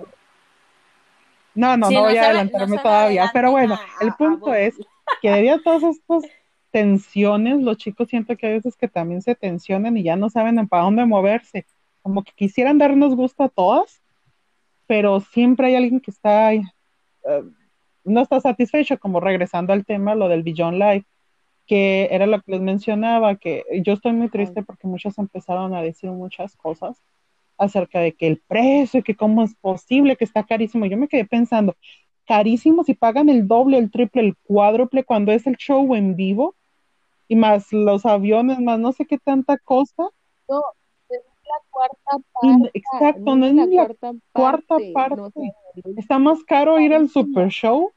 No, no, no voy a adelantarme todavía, pero bueno, el punto es que debido a todas estas tensiones, los chicos siento que a veces que también se tensionan y ya no saben para dónde moverse como que quisieran darnos gusto a todas, pero siempre hay alguien que está, eh, no está satisfecho, como regresando al tema, lo del Beyond Life, que era lo que les mencionaba, que yo estoy muy triste porque muchos empezaron a decir muchas cosas acerca de que el precio, que cómo es posible, que está carísimo. Yo me quedé pensando, carísimo si pagan el doble, el triple, el cuádruple cuando es el show en vivo y más los aviones, más no sé qué tanta cosa. No, cuarta parte. Exacto, no es la cuarta parte. Está más caro ir al Super Show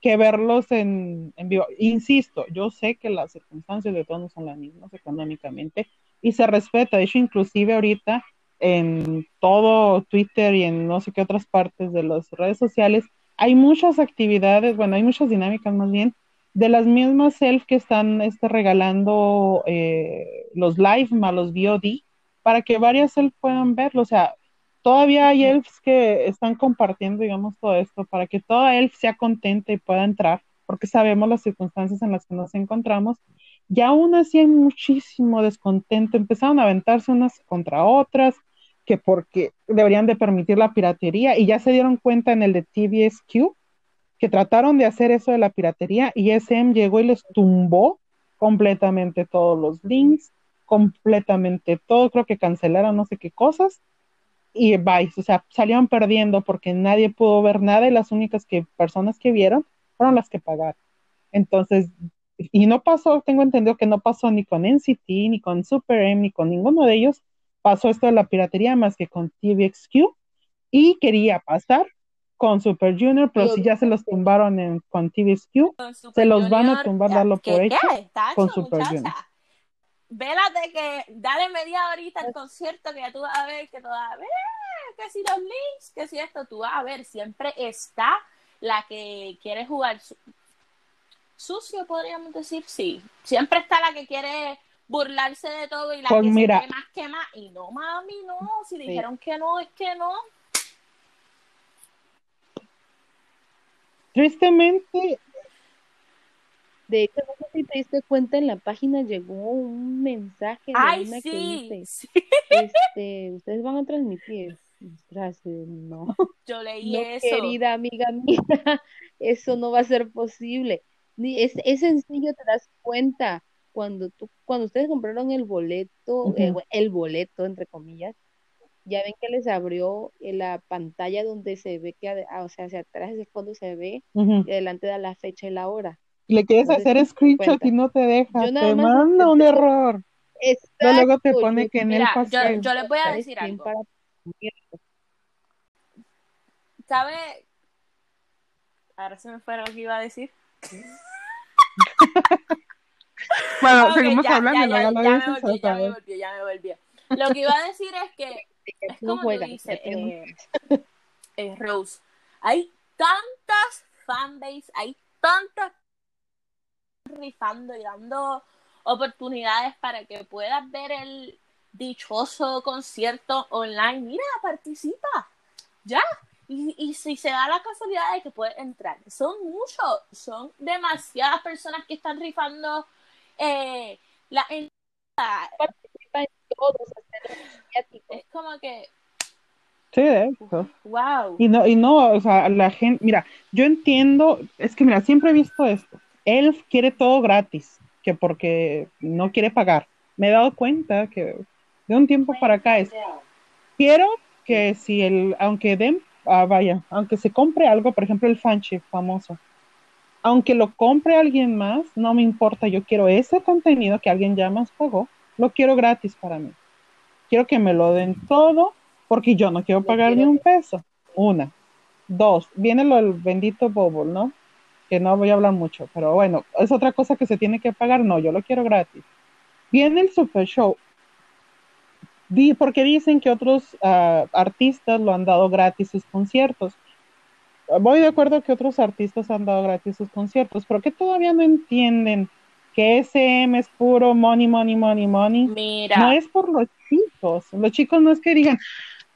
que verlos en, en, vivo. Insisto, yo sé que las circunstancias de todos no son las mismas económicamente y se respeta. De hecho, inclusive ahorita en todo Twitter y en no sé qué otras partes de las redes sociales hay muchas actividades, bueno, hay muchas dinámicas más bien de las mismas self que están este, regalando eh, los live más los VOD para que varias elfs puedan verlo. O sea, todavía hay elfs que están compartiendo, digamos, todo esto para que toda elf sea contenta y pueda entrar, porque sabemos las circunstancias en las que nos encontramos. Y aún así hay muchísimo descontento. Empezaron a aventarse unas contra otras, que porque deberían de permitir la piratería, y ya se dieron cuenta en el de TVSQ que trataron de hacer eso de la piratería y SM llegó y les tumbó completamente todos los links, completamente todo, creo que cancelaron no sé qué cosas y bye, o sea, salieron perdiendo porque nadie pudo ver nada y las únicas que, personas que vieron fueron las que pagaron. Entonces, y no pasó, tengo entendido que no pasó ni con NCT, ni con Super M, ni con ninguno de ellos, pasó esto de la piratería más que con TVXQ y quería pasar con Super Junior, pero si ya se los tumbaron en, con TVXQ, se los van a tumbar, darlo por hecho con Super Junior. Vélate que dale media horita al concierto que ya tú vas a ver que todavía, que si los links, que si esto, tú vas a ver, siempre está la que quiere jugar sucio, podríamos decir, sí. Siempre está la que quiere burlarse de todo y la pues que mira, se más que más. Y no, mami, no. Si dijeron que no, es que no. Tristemente, de hecho, no sé si te diste cuenta, en la página llegó un mensaje de Ay, una sí, que dice, sí. este, ustedes van a transmitir. Gracias, no. Yo leí no, eso. querida amiga mía, eso no va a ser posible. Ni, es, es sencillo, te das cuenta. Cuando tú, cuando ustedes compraron el boleto, eh, el boleto, entre comillas, ya ven que les abrió la pantalla donde se ve que, ah, o sea, hacia atrás, ese fondo se ve, y adelante da la fecha y la hora. Le quieres hacer screenshot y no te deja, te manda un error. Exacto, luego te pone que en el pastel. Yo, yo les voy a decir algo. ¿Sabe? Ahora se me fue lo que iba a decir. bueno, okay, seguimos ya, hablando, ya, ya, ya, me volví, ya me volví, ya me volví. Lo que iba a decir es que es como tú dices, eh, eh, Rose, hay tantas fanbase, hay tantas rifando y dando oportunidades para que puedas ver el dichoso concierto online. Mira, participa, ya. Y, y si se da la casualidad de que puedes entrar, son muchos, son demasiadas personas que están rifando eh, la participa en todos es como que Sí, de hecho. Wow. Y no, y no, o sea, la gente, mira, yo entiendo, es que mira, siempre he visto esto. Él quiere todo gratis, que porque no quiere pagar. Me he dado cuenta que de un tiempo para acá es, quiero que si el, aunque den, ah, vaya, aunque se compre algo, por ejemplo el fanchip famoso, aunque lo compre alguien más, no me importa, yo quiero ese contenido que alguien ya más pagó, lo quiero gratis para mí. Quiero que me lo den todo porque yo no quiero pagar ni un peso. Una. Dos, viene lo del bendito Bubble, ¿no? Que no voy a hablar mucho, pero bueno, es otra cosa que se tiene que pagar. No, yo lo quiero gratis. Viene el Super Show. porque dicen que otros ah, artistas lo han dado gratis sus conciertos. Voy de acuerdo que otros artistas han dado gratis sus conciertos, pero que todavía no entienden que SM es puro money, money, money, money. Mira. No es por los chicos. Los chicos no es que digan,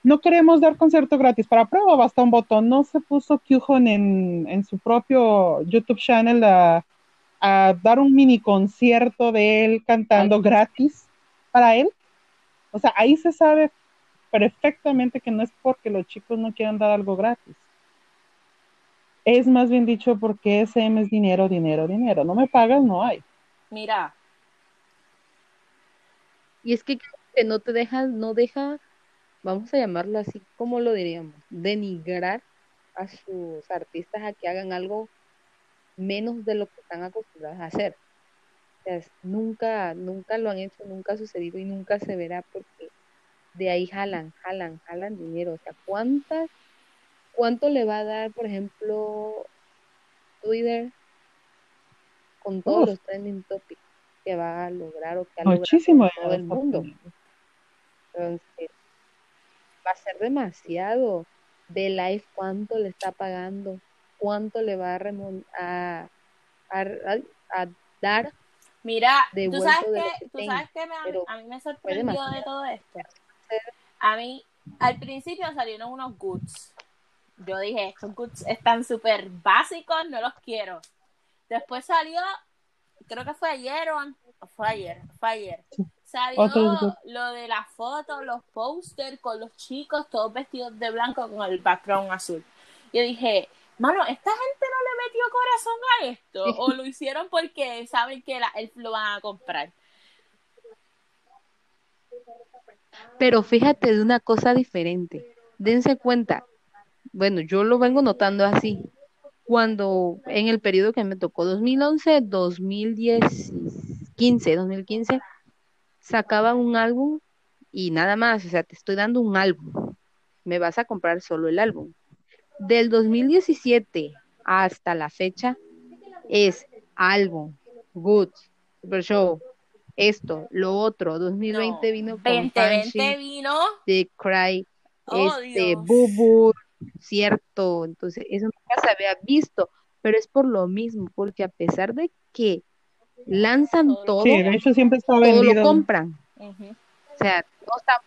no queremos dar concierto gratis. Para prueba basta un botón. No se puso Kyuhon en, en su propio YouTube channel a, a, dar un mini concierto de él cantando gratis para él. O sea, ahí se sabe perfectamente que no es porque los chicos no quieran dar algo gratis. Es más bien dicho porque SM es dinero, dinero, dinero. No me pagas, no hay. Mira. Y es que no te deja, no deja, vamos a llamarlo así, como lo diríamos? Denigrar a sus artistas a que hagan algo menos de lo que están acostumbrados a hacer. O sea, nunca, nunca lo han hecho, nunca ha sucedido y nunca se verá porque de ahí jalan, jalan, jalan dinero. O sea, ¿cuántas, cuánto le va a dar, por ejemplo, Twitter con todos los trending topics que va a lograr o que ha Muchísimo logrado todo el mundo. Entonces, va a ser demasiado. De live, ¿cuánto le está pagando? ¿Cuánto le va a, a, a, dar? Mira, tú sabes que, tú sabes que a mí me sorprendió de todo esto. A mí, al principio salieron unos goods. Yo dije, estos goods están súper básicos, no los quiero. Después salió, creo que fue ayer o, fue ayer, fue ayer. Salió lo de la foto, los posters con los chicos todos vestidos de blanco con el background azul. Yo dije, mano, esta gente no le metió corazón a esto? ¿O lo hicieron porque saben que la, él lo van a comprar? Pero fíjate de una cosa diferente. Dense cuenta. Bueno, yo lo vengo notando así. Cuando en el periodo que me tocó 2011, 2010, 15, 2015, sacaban un álbum y nada más, o sea, te estoy dando un álbum. Me vas a comprar solo el álbum. Del 2017 hasta la fecha es álbum, Good, Super Show, esto, lo otro. 2020 vino con 2020 vino de Cry, oh, este, Bubu, cierto. Entonces, eso nunca se había visto, pero es por lo mismo, porque a pesar de que lanzan todo, siempre todo lo compran. O sea, no está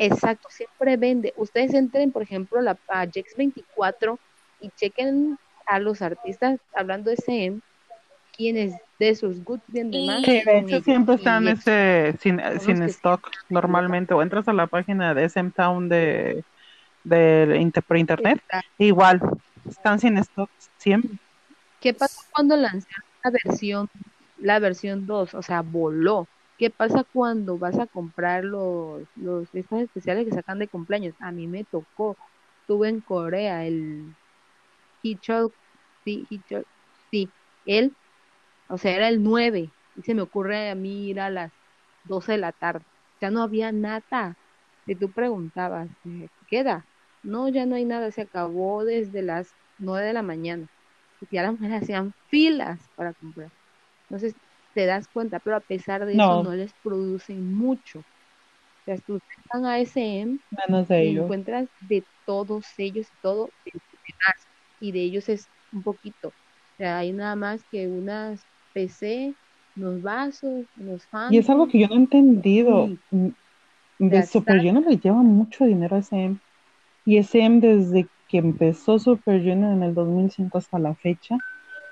Exacto, siempre vende. Ustedes entren, por ejemplo, la, a Jex24 y chequen a los artistas hablando de CM, quienes de sus goods venden más. Sí, de hecho siempre están ese, sin, sin stock normalmente. O entras a la página de SM Town de, de, por internet, igual, están sin stock siempre. ¿Qué pasa cuando lanzaron la versión, la versión 2? O sea, voló ¿Qué pasa cuando vas a comprar los, los estos especiales que sacan de cumpleaños? A mí me tocó, estuve en Corea, el Hichol, sí, Hichol, sí, él, o sea, era el 9, y se me ocurre a mí ir a las 12 de la tarde, ya no había nada, y tú preguntabas, ¿qué queda? No, ya no hay nada, se acabó desde las 9 de la mañana, y ya las mujeres hacían filas para comprar. Entonces, te das cuenta, pero a pesar de eso no les producen mucho. O sea, tú están a SM y encuentras de todos ellos, todo y de ellos es un poquito. O sea, hay nada más que unas PC, unos vasos, unos fans. Y es algo que yo no he entendido. Mm, de Super Junior le lleva mucho dinero a SM. Y SM desde que empezó Super Junior en el 2005 hasta la fecha,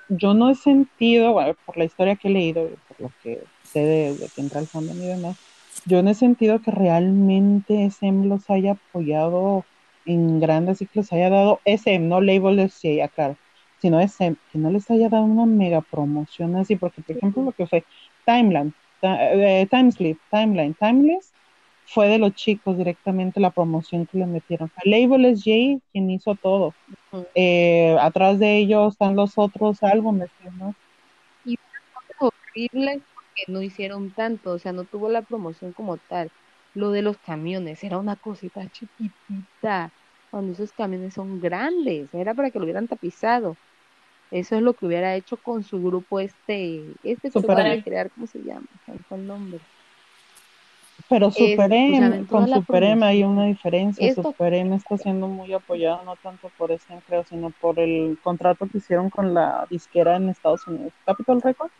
yo no he sentido, por la historia que he leído, por lo que sé de, que entra el fandom y demás, yo no he sentido que realmente SM los haya apoyado en grandes y que les haya dado SM, no label sí, acá, sino SM, que no les haya dado una mega promoción así, porque por ejemplo lo que fue Timeline, eh, Timeslip, Timeline, Timeless, fue de los chicos directamente la promoción que le metieron. El label es Jay quien hizo todo. Eh, atrás de ellos están los otros álbumes, ¿no? Y fue horrible porque no hicieron tanto, o sea, no tuvo la promoción como tal. Lo de los camiones era una cosita chiquitita, cuando esos camiones son grandes, era para que lo hubieran tapizado. Eso es lo que hubiera hecho con su grupo este, este que a crear, ¿cómo se llama? ¿Cuál nombre? Pero Super M, con Super M hay una diferencia. Super M está siendo muy apoyado no tanto por ese creo, sino por el contrato que hicieron con la disquera en Estados Unidos, Capitol Records.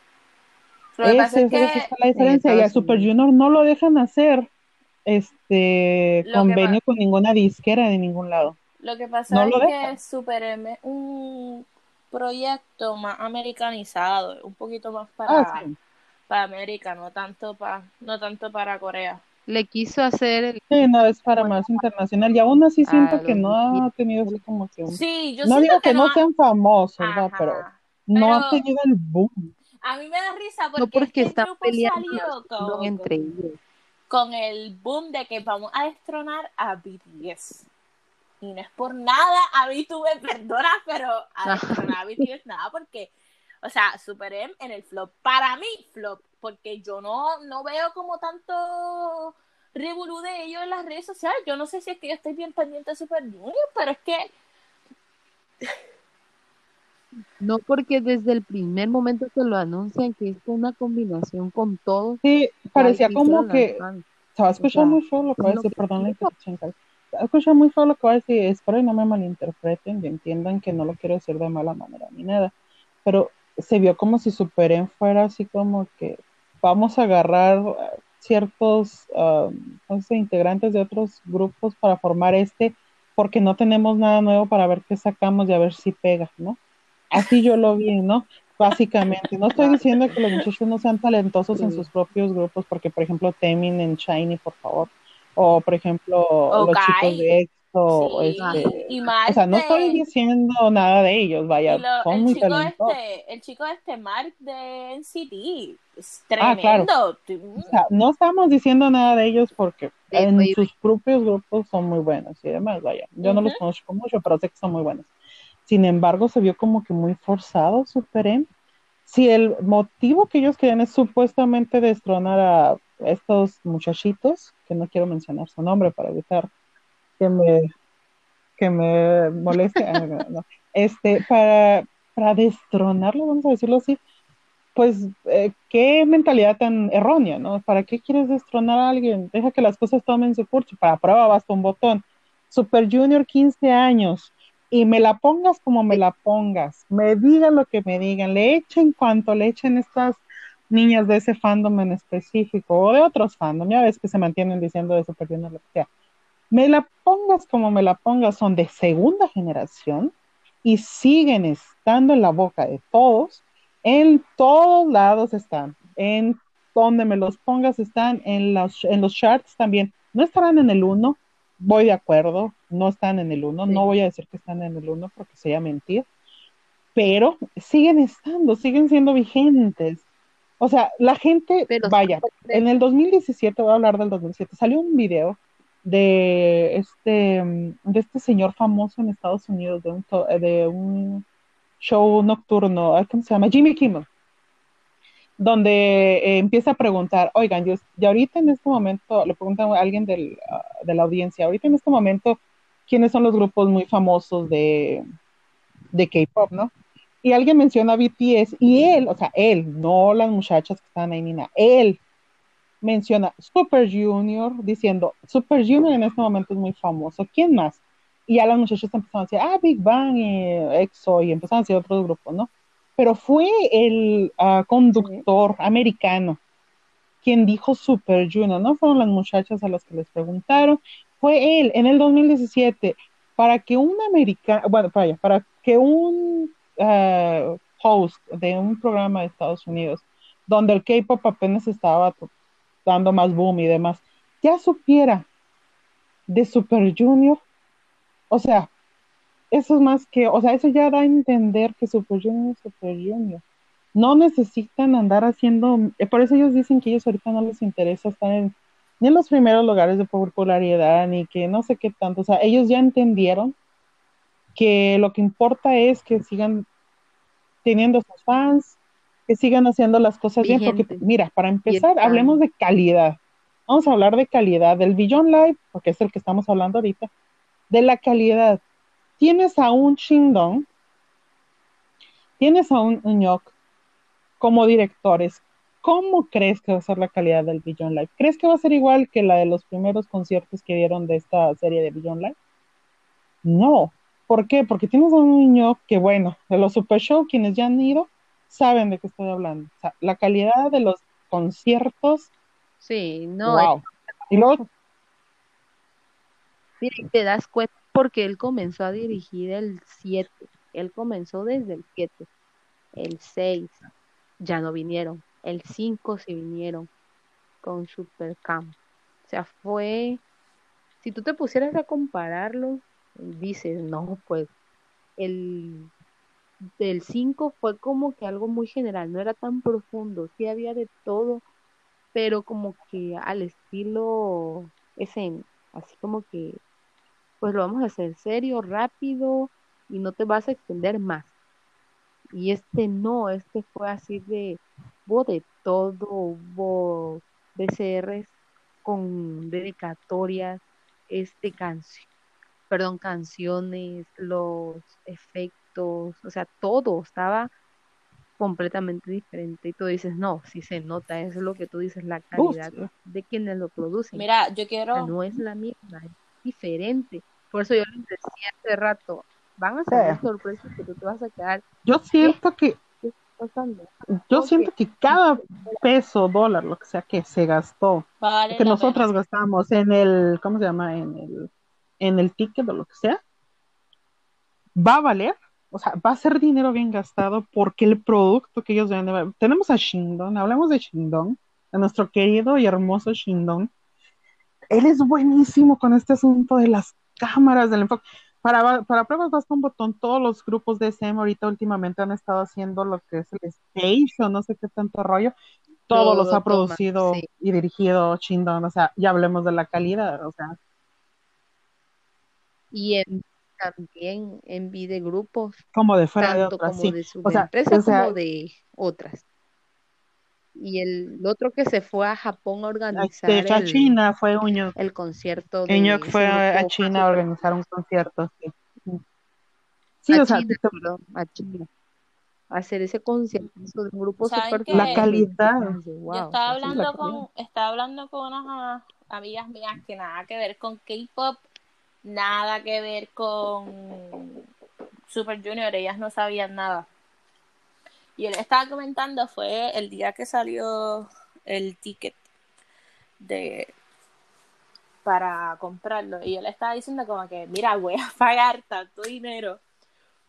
Esa es, la diferencia. Y a Super Junior no lo dejan hacer este convenio con ninguna disquera de ningún lado. Lo que pasa es que Super M es un proyecto más americanizado, un poquito más para. Ah, para América, no tanto para, no tanto para Corea. Le quiso hacer el... Sí, no, es para más internacional. Y aún así siento que no ha tenido como que... Sí, yo no digo que, no, sean famosos, ¿verdad? Pero no ha tenido el boom. A mí me da risa porque, no porque este están peleando con, entre ellos. Con el boom de que vamos a destronar a BTS. Y no es por nada, a mí tú me perdonas, pero a destronar a BTS nada, porque o sea, Super M en el flop. Para mí, flop, porque yo no, no veo como tanto revolú de ellos en las redes sociales. Yo no sé si es que yo estoy bien pendiente de Super Junior, pero es que... No, porque desde el primer momento que lo anuncian que es una combinación con todo. Sí, parecía como que... Se va a escuchar muy feo lo que va a decir, perdón la interrupción, Se va a escuchar muy feo lo que va a decir, espero y no me malinterpreten y entiendan que no lo quiero decir de mala manera ni nada, pero se vio como si Super fuera así como que vamos a agarrar ciertos uh, integrantes de otros grupos para formar este porque no tenemos nada nuevo para ver qué sacamos y a ver si pega, ¿no? Así yo lo vi, ¿no? Básicamente. No estoy diciendo que los muchachos no sean talentosos en sus propios grupos, porque por ejemplo Temin en Shiny, por favor, o por ejemplo los chicos de este, y o sea, no estoy diciendo nada de ellos, vaya, son muy chico este, el chico este Mark de NCT, es tremendo. no estamos diciendo nada de ellos porque en sus propios grupos son muy buenos y demás, vaya, yo no los conozco mucho, pero sé que son muy buenos. Sin embargo, se vio como que muy forzado Super M. Si el motivo que ellos querían es supuestamente destronar a estos muchachitos, que no quiero mencionar su nombre para evitar que me, que me moleste, ah, este, para, para destronarlo, vamos a decirlo así, pues eh, qué mentalidad tan errónea, ¿no? ¿Para qué quieres destronar a alguien? Deja que las cosas tomen su curso, para prueba basta un botón. Super Junior 15 años, y me la pongas como me la pongas, me digan lo que me digan, le echen cuanto le echen estas niñas de ese fandom en específico o de otros fandom, ya ves que se mantienen diciendo de Super Junior lo que sea. Me la pongas como me la pongas, son de segunda generación y siguen estando en la boca de todos, en todos lados están, en donde me los pongas están, en los, en los charts también, no estarán en el 1, voy de acuerdo, no están en el 1, no voy a decir que están en el 1 porque sería mentir, pero siguen estando, siguen siendo vigentes. O sea, la gente, vaya, en el 2017, voy a hablar del 2017, salió un video de este, de este señor famoso en Estados Unidos, de un, de un show nocturno, ¿cómo se llama? Jimmy Kimmel donde eh, empieza a preguntar, oigan, yo, ahorita en este momento, le pregunta a alguien ah, de la audiencia, ahorita en este momento, ¿quiénes son los grupos muy famosos de, de K-pop, no? Y alguien menciona BTS y él, o sea, él, no las muchachas que están ahí ni nada, él menciona Super Junior diciendo, Super Junior en este momento es muy famoso, ¿quién más? Y ya las muchachas empezaron a decir, ah, Big Bang y EXO y empezaron a decir otros grupos, ¿no? pero fue el ah, conductor americano quien dijo Super Junior, no fueron las muchachas a las que les preguntaron, fue él en el 2017, para que un americano, bueno, para, para que un ah, host de un programa de Estados Unidos, donde el K-pop apenas estaba dando más boom y demás, ya supiera de Super Junior, o sea, eso es más que, o sea, eso ya da a entender que Super Junior es Super Junior. No necesitan andar haciendo, eh, por eso ellos dicen que ellos ahorita no les interesa estar en, ni en los primeros lugares de popularidad, ni que no sé qué tanto, o sea, ellos ya entendieron que lo que importa es que sigan teniendo sus fans, que sigan haciendo las cosas bien, porque mira, para empezar, hablemos de calidad. Vamos a hablar de calidad del Billion Live, porque es el que estamos hablando ahorita, de la calidad tienes a un Shindong, tienes a un Uñok como directores. ¿Cómo crees que va a ser la calidad del Beyond Live? ¿Crees que va a ser igual que la de los primeros conciertos que dieron de esta serie de Beyond Live? No. ¿Por qué? Porque tienes a un Uñok que, bueno, de los Super Show, quienes ya han ido, saben de qué estoy hablando. O sea, la calidad de los conciertos. Sí, no. Wow. Y luego. te das cuenta porque él comenzó a dirigir el 7, él comenzó desde el 7, el 6 ya no vinieron, el 5 sí vinieron con Supercamp. O sea, fue, si tú te pusieras a compararlo, dices, no, pues el del 5 fue como que algo muy general, no era tan profundo, sí había de todo, pero como que al estilo ese, así como que pues lo vamos a hacer serio, rápido y no te vas a extender más. Y este no, este fue así de, hubo de todo, hubo BCRs con dedicatorias, este canción, perdón, canciones, los efectos, o sea, todo estaba completamente diferente y tú dices, no, si se nota, eso es lo que tú dices, la calidad de quienes lo producen. Mira, yo quiero... no es la misma, diferente. Por eso yo les decía hace rato, van a ser sorpresas que tú te vas a quedar. Yo siento que yo siento que cada peso, dólar, lo que sea que se gastó, que nosotras gastamos en el, ¿cómo se llama? En el, en el ticket o lo que sea, va a valer, o sea, va a ser dinero bien gastado porque el producto que ellos venden, tenemos a Shindon, hablamos de Shindon, de nuestro querido y hermoso Shindon, él es buenísimo con este asunto de las cámaras del enfoque. Para, para pruebas basta un botón, todos los grupos de SM ahorita últimamente han estado haciendo lo que es el stage o no sé qué tanto rollo. Todo, los ha producido y dirigido Chindon, o sea, ya hablemos de la calidad, o sea. Y en, también en de grupos. Como de fuera de otras, como de su empresa como de otras. Y el otro que se fue a Japón a organizar este, a China fue Uño. el concierto de fue a, China a organizar un concierto, sí. Sí, a o sea, a China. hacer ese concierto de un grupo super La calidad. Yo estaba hablando con, estaba hablando con unas amigas mías que nada que ver con K-pop, nada que ver con Super Junior, ellas no sabían nada. Y él estaba comentando, fue el día que salió el ticket de para comprarlo. Y él estaba diciendo como que, mira, voy a pagar tanto dinero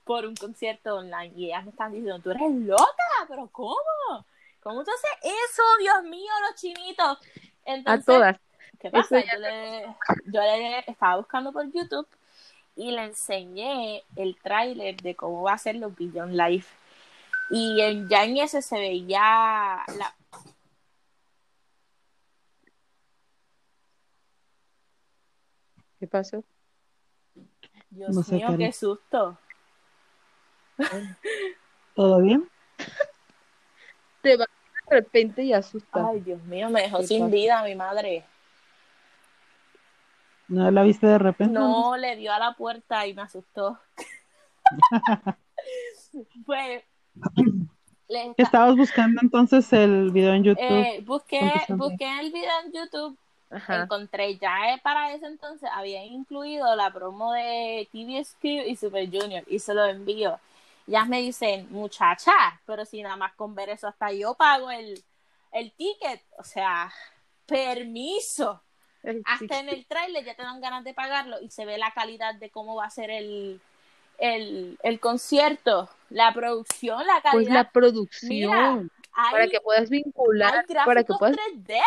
por un concierto online. Y ellas me están diciendo, tú eres loca, pero ¿cómo? ¿Cómo tú haces eso? Dios mío, los chinitos. a todas. ¿Qué pasa? Yo le, yo le estaba buscando por YouTube y le enseñé el tráiler de cómo va a ser los Billion Live y en, ya en ese se veía la... ¿Qué pasó? Dios mío, qué susto. ¿Todo bien? Te va de repente y asusta. Ay, Dios mío, me dejó sin vida mi madre. ¿No la viste de repente? No, le dio a la puerta y me asustó. Fue Estabas buscando entonces el video en YouTube. Eh, busqué, busqué el video en YouTube. Encontré ya eh, para ese entonces había incluido la promo de TVSQ y Super Junior y se lo envío. Ya me dicen, muchacha, pero si nada más con ver eso hasta yo pago el, el ticket. O sea, permiso. Hasta en el trailer ya te dan ganas de pagarlo y se ve la calidad de cómo va a ser el, el, el concierto, la producción, la calidad. Pues la producción. para que puedas vincular, para que puedas 3D.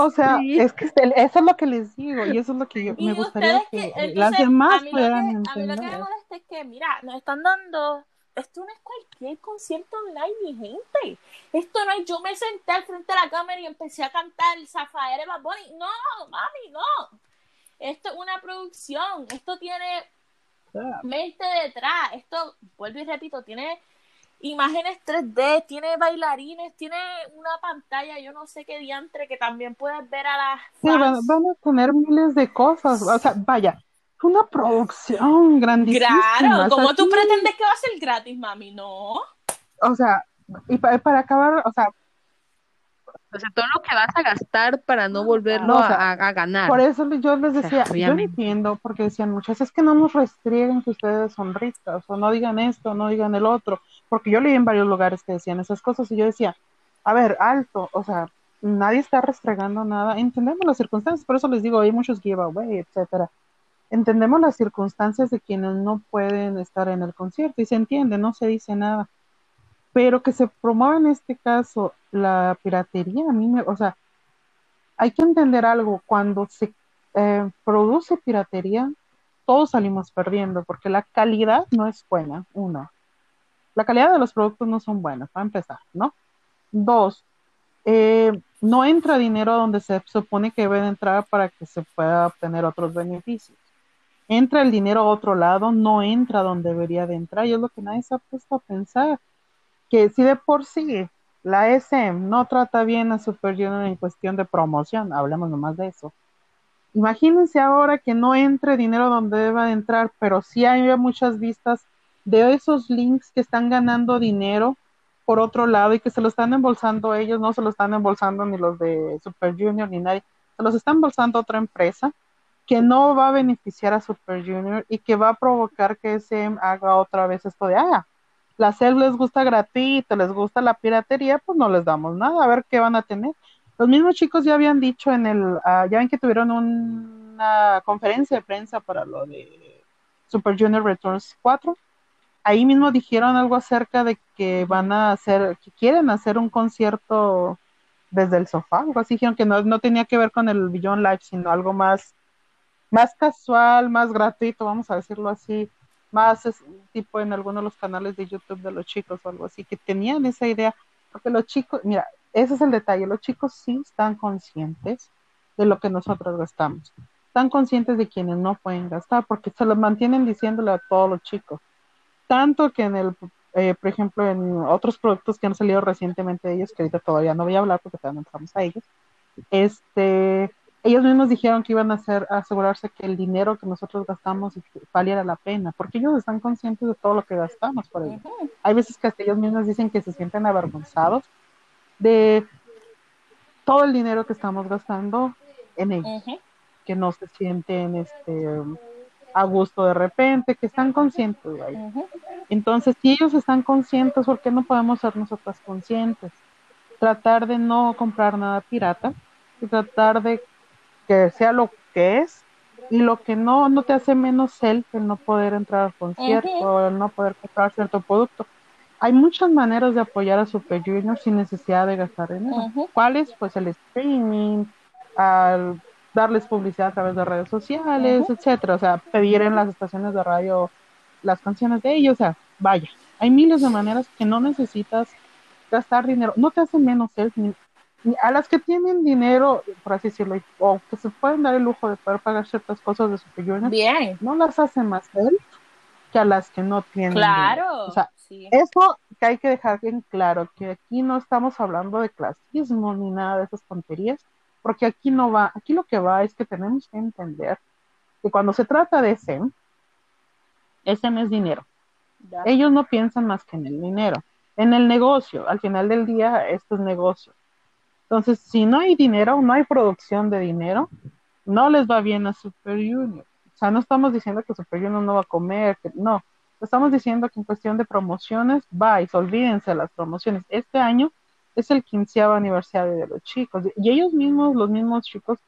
O sea, es que eso es lo que les digo y eso es lo que yo me gustaría que, las demás puedan entender. A mí lo que me molesta es que, mira, nos están dando esto no es cualquier concierto online, mi gente. Esto no es yo me senté al frente de la cámara y empecé a cantar Zafaere Bad Bunny. No, mami, no. Esto es una producción, esto tiene mente detrás, esto, vuelvo y repito, tiene imágenes 3D, tiene bailarines, tiene una pantalla, yo no sé qué diantre, que también puedes ver a las... Sí, van, a tener miles de cosas, o sea, vaya, una producción grandísima. Claro, ¿cómo tú pretendes que va a ser gratis, mami? No. O sea, y para acabar, o sea, o sea, todo lo que vas a gastar para no volverlo a, ganar. Por eso yo les decía, yo no entiendo, porque decían muchas, es que no nos restrieguen que ustedes son ricas, o no digan esto, no digan el otro, porque yo leí en varios lugares que decían esas cosas y yo decía, a ver, alto, o sea, nadie está restregando nada, entendemos las circunstancias, por eso les digo, hay muchos giveaway, etcétera. Entendemos las circunstancias de quienes no pueden estar en el concierto y se entiende, no se dice nada pero que se promueva en este caso la piratería, a mí me, o sea, hay que entender algo, cuando se eh, produce piratería, todos salimos perdiendo, porque la calidad no es buena, uno. La calidad de los productos no son buenas, para empezar, ¿no? Dos, eh, no entra dinero donde se supone que debe de entrar para que se pueda obtener otros beneficios. Entra el dinero a otro lado, no entra donde debería de entrar, y es lo que nadie se ha puesto a pensar que si de por sí la SM no trata bien a Super Junior en cuestión de promoción, hablemos nomás de eso. Imagínense ahora que no entre dinero donde deba entrar, pero sí hay muchas vistas de esos links que están ganando dinero por otro lado y que se lo están embolsando ellos, no se lo están embolsando ni los de Super Junior ni nadie, se los está embolsando otra empresa que no va a beneficiar a Super Junior y que va a provocar que SM haga otra vez esto de, ah, la CEL les gusta gratuito, les gusta la piratería, pues no les damos nada, a ver qué van a tener. Los mismos chicos ya habían dicho en el, ah, ya ven que tuvieron una conferencia de prensa para lo de Super Junior Returns 4. Ahí mismo dijeron algo acerca de que van a hacer, que quieren hacer un concierto desde el sofá, algo así, dijeron que no, no tenía que ver con el Beyond Live, sino algo más, más casual, más gratuito, vamos a decirlo así, más tipo en algunos de los canales de YouTube de los chicos o algo así, que tenían esa idea, porque los chicos, mira, ese es el detalle, los chicos sí están conscientes de lo que nosotros gastamos, están conscientes de quienes no pueden gastar, porque se lo mantienen diciéndole a todos los chicos, tanto que en el, eh, por ejemplo, en otros productos que han salido recientemente de ellos, que ahorita todavía no voy a hablar porque todavía no entramos a ellos, este, ellos mismos dijeron que iban a hacer, a asegurarse que el dinero que nosotros gastamos valiera la pena, porque ellos están conscientes de todo lo que gastamos por ellos. Hay veces que hasta ellos mismos dicen que se sienten avergonzados de todo el dinero que estamos gastando en ellos, que no se sienten este a gusto de repente, que están conscientes. Entonces, si ellos están conscientes, ¿por qué no podemos ser nosotras conscientes? Tratar de no comprar nada pirata y tratar de que sea lo que es y lo que no, no te hace menos él el no poder entrar al concierto el no poder comprar cierto producto. Hay muchas maneras de apoyar a Super Junior sin necesidad de gastar dinero. ¿Cuáles? Pues el streaming, al darles publicidad a través de redes sociales, etcétera, o sea, pedir en las estaciones de radio las canciones de ellos, o sea, vaya, hay miles de maneras que no necesitas gastar dinero, no te hace menos él, a las que tienen dinero, por así decirlo, o que se pueden dar el lujo de poder pagar ciertas cosas de Junior, Bien. no las hace más él que a las que no tienen. Claro. O sea, eso que hay que dejar bien claro, que aquí no estamos hablando de clasismo ni nada de esas tonterías, porque aquí no va, aquí lo que va es que tenemos que entender que cuando se trata de ese, ese no es dinero. Ellos no piensan más que en el dinero, en el negocio. Al final del día, esto es negocio. Entonces, si no hay dinero, no hay producción de dinero, no les va bien a Super Junior. O sea, no estamos diciendo que Super Junior no va a comer, que no. Estamos diciendo que en cuestión de promociones, vais, olvídense las promociones. Este año es el quinceavo aniversario de los chicos. Y ellos mismos, los mismos chicos,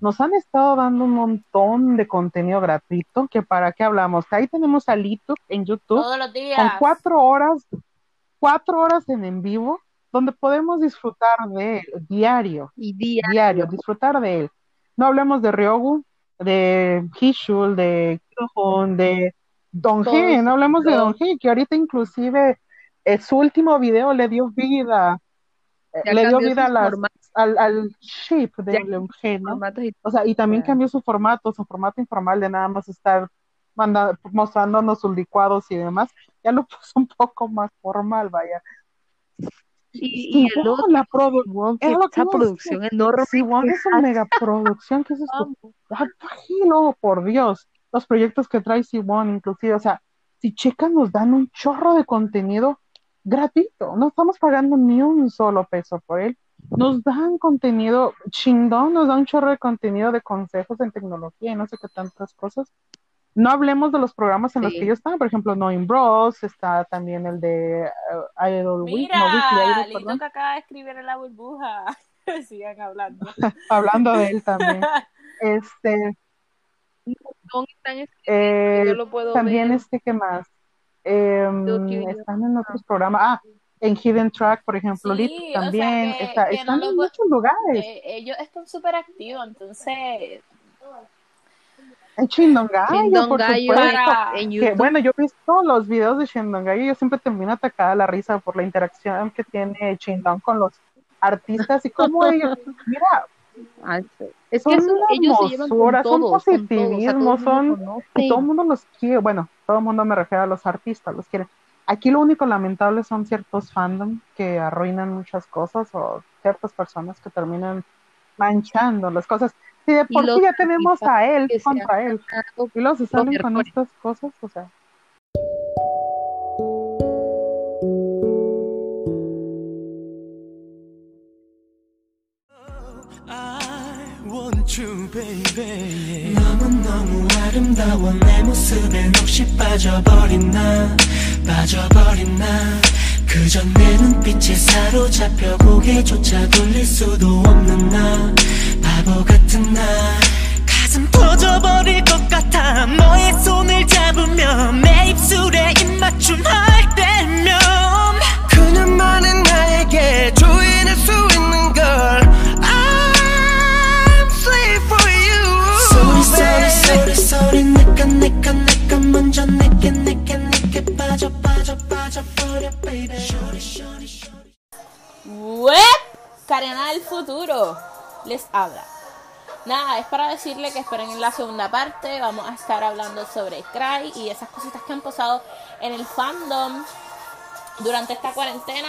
nos han estado dando un montón de contenido gratuito, que para qué hablamos. Ahí tenemos a Lito en YouTube. Todos los días. Con cuatro horas, cuatro horas en en vivo, donde podemos disfrutar de él diario. Y diario. diario disfrutar de él. No hablemos de Ryogu, de Hishul, de Kyohon, de Don G, no hablemos de Don G, que ahorita inclusive eh, su último video le dio vida, eh, le dio vida al, al shape de Don G, ¿no? O sea, y también cambió su formato, su formato informal de nada más estar manda, mostrándonos sus licuados y demás, ya lo puso un poco más formal, vaya. Y, y el otro, la produ es esa producción enorme. Sí, es una megaproducción. ¿Qué es esto? no, por Dios. Los proyectos que trae Siwon, inclusive, o sea, si checan, nos dan un chorro de contenido gratuito. No estamos pagando ni un solo peso por él. Nos dan contenido, chingón, nos da un chorro de contenido de consejos en tecnología y no sé qué tantas cosas. No hablemos de los programas en los que yo estaba, por ejemplo, Knowing Bros, está también el de uh, Idol Week, no, Weekly Idol, que acaba de escribir en la burbuja. Sigan hablando. hablando de él también. este eh, yo lo puedo también ver. este que más eh, están en otros programas ah en Hidden Track por ejemplo sí, Lit, también o sea que, está, que están no en muchos lugares eh, ellos están súper activos entonces en Chindongayo, por Chindongayo supuesto. para- en Que, YouTube. bueno, yo he visto los videos de Chindongayo y yo siempre termino atacada a la risa por la interacción que tiene Chindon con los artistas y cómo ellos, mira. Es son que eso- una ellos se llevan con son todos, con todos, o sea, todo el positivismo, mundo son y todo el mundo los quiere, bueno, todo el mundo me refiero a los artistas, los quiere. Aquí lo único lamentable son ciertos fandom que arruinan muchas cosas o ciertas personas que terminan manchando las cosas. Si de por los sí ya tenemos a él contra él y luego se salen los con estas cosas, o sea. You, baby. 너무너무 아름다워 내 모습에 넋이 빠져버린 나 빠져버린 나 그저 내 눈빛에 사로잡혀 고개조차 돌릴 수도 없는 나 바보 같은 나 가슴 터져버릴 것 같아. 너의 손을 잡으면 내 입술에 입맞춤 할 때면. 그녀만은 나에게 조인할 수 있는 걸. I'm slave for you. 소리 소리 소리 소리 내가 내가 내가 먼저 내게 내게 내게 빠져 빠져 빠져버려 baby. 웹! 가려나 el futuro. Les habla. Nada, es para decirle que esperen en la segunda parte. Vamos a estar hablando sobre Cry y esas cositas que han pasado en el fandom durante esta cuarentena.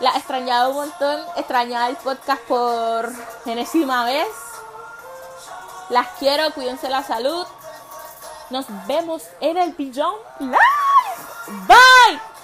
La he extrañado un montón. Extrañaba el podcast por enésima vez. Las quiero, cuídense la salud. Nos vemos en el pillón live. Bye.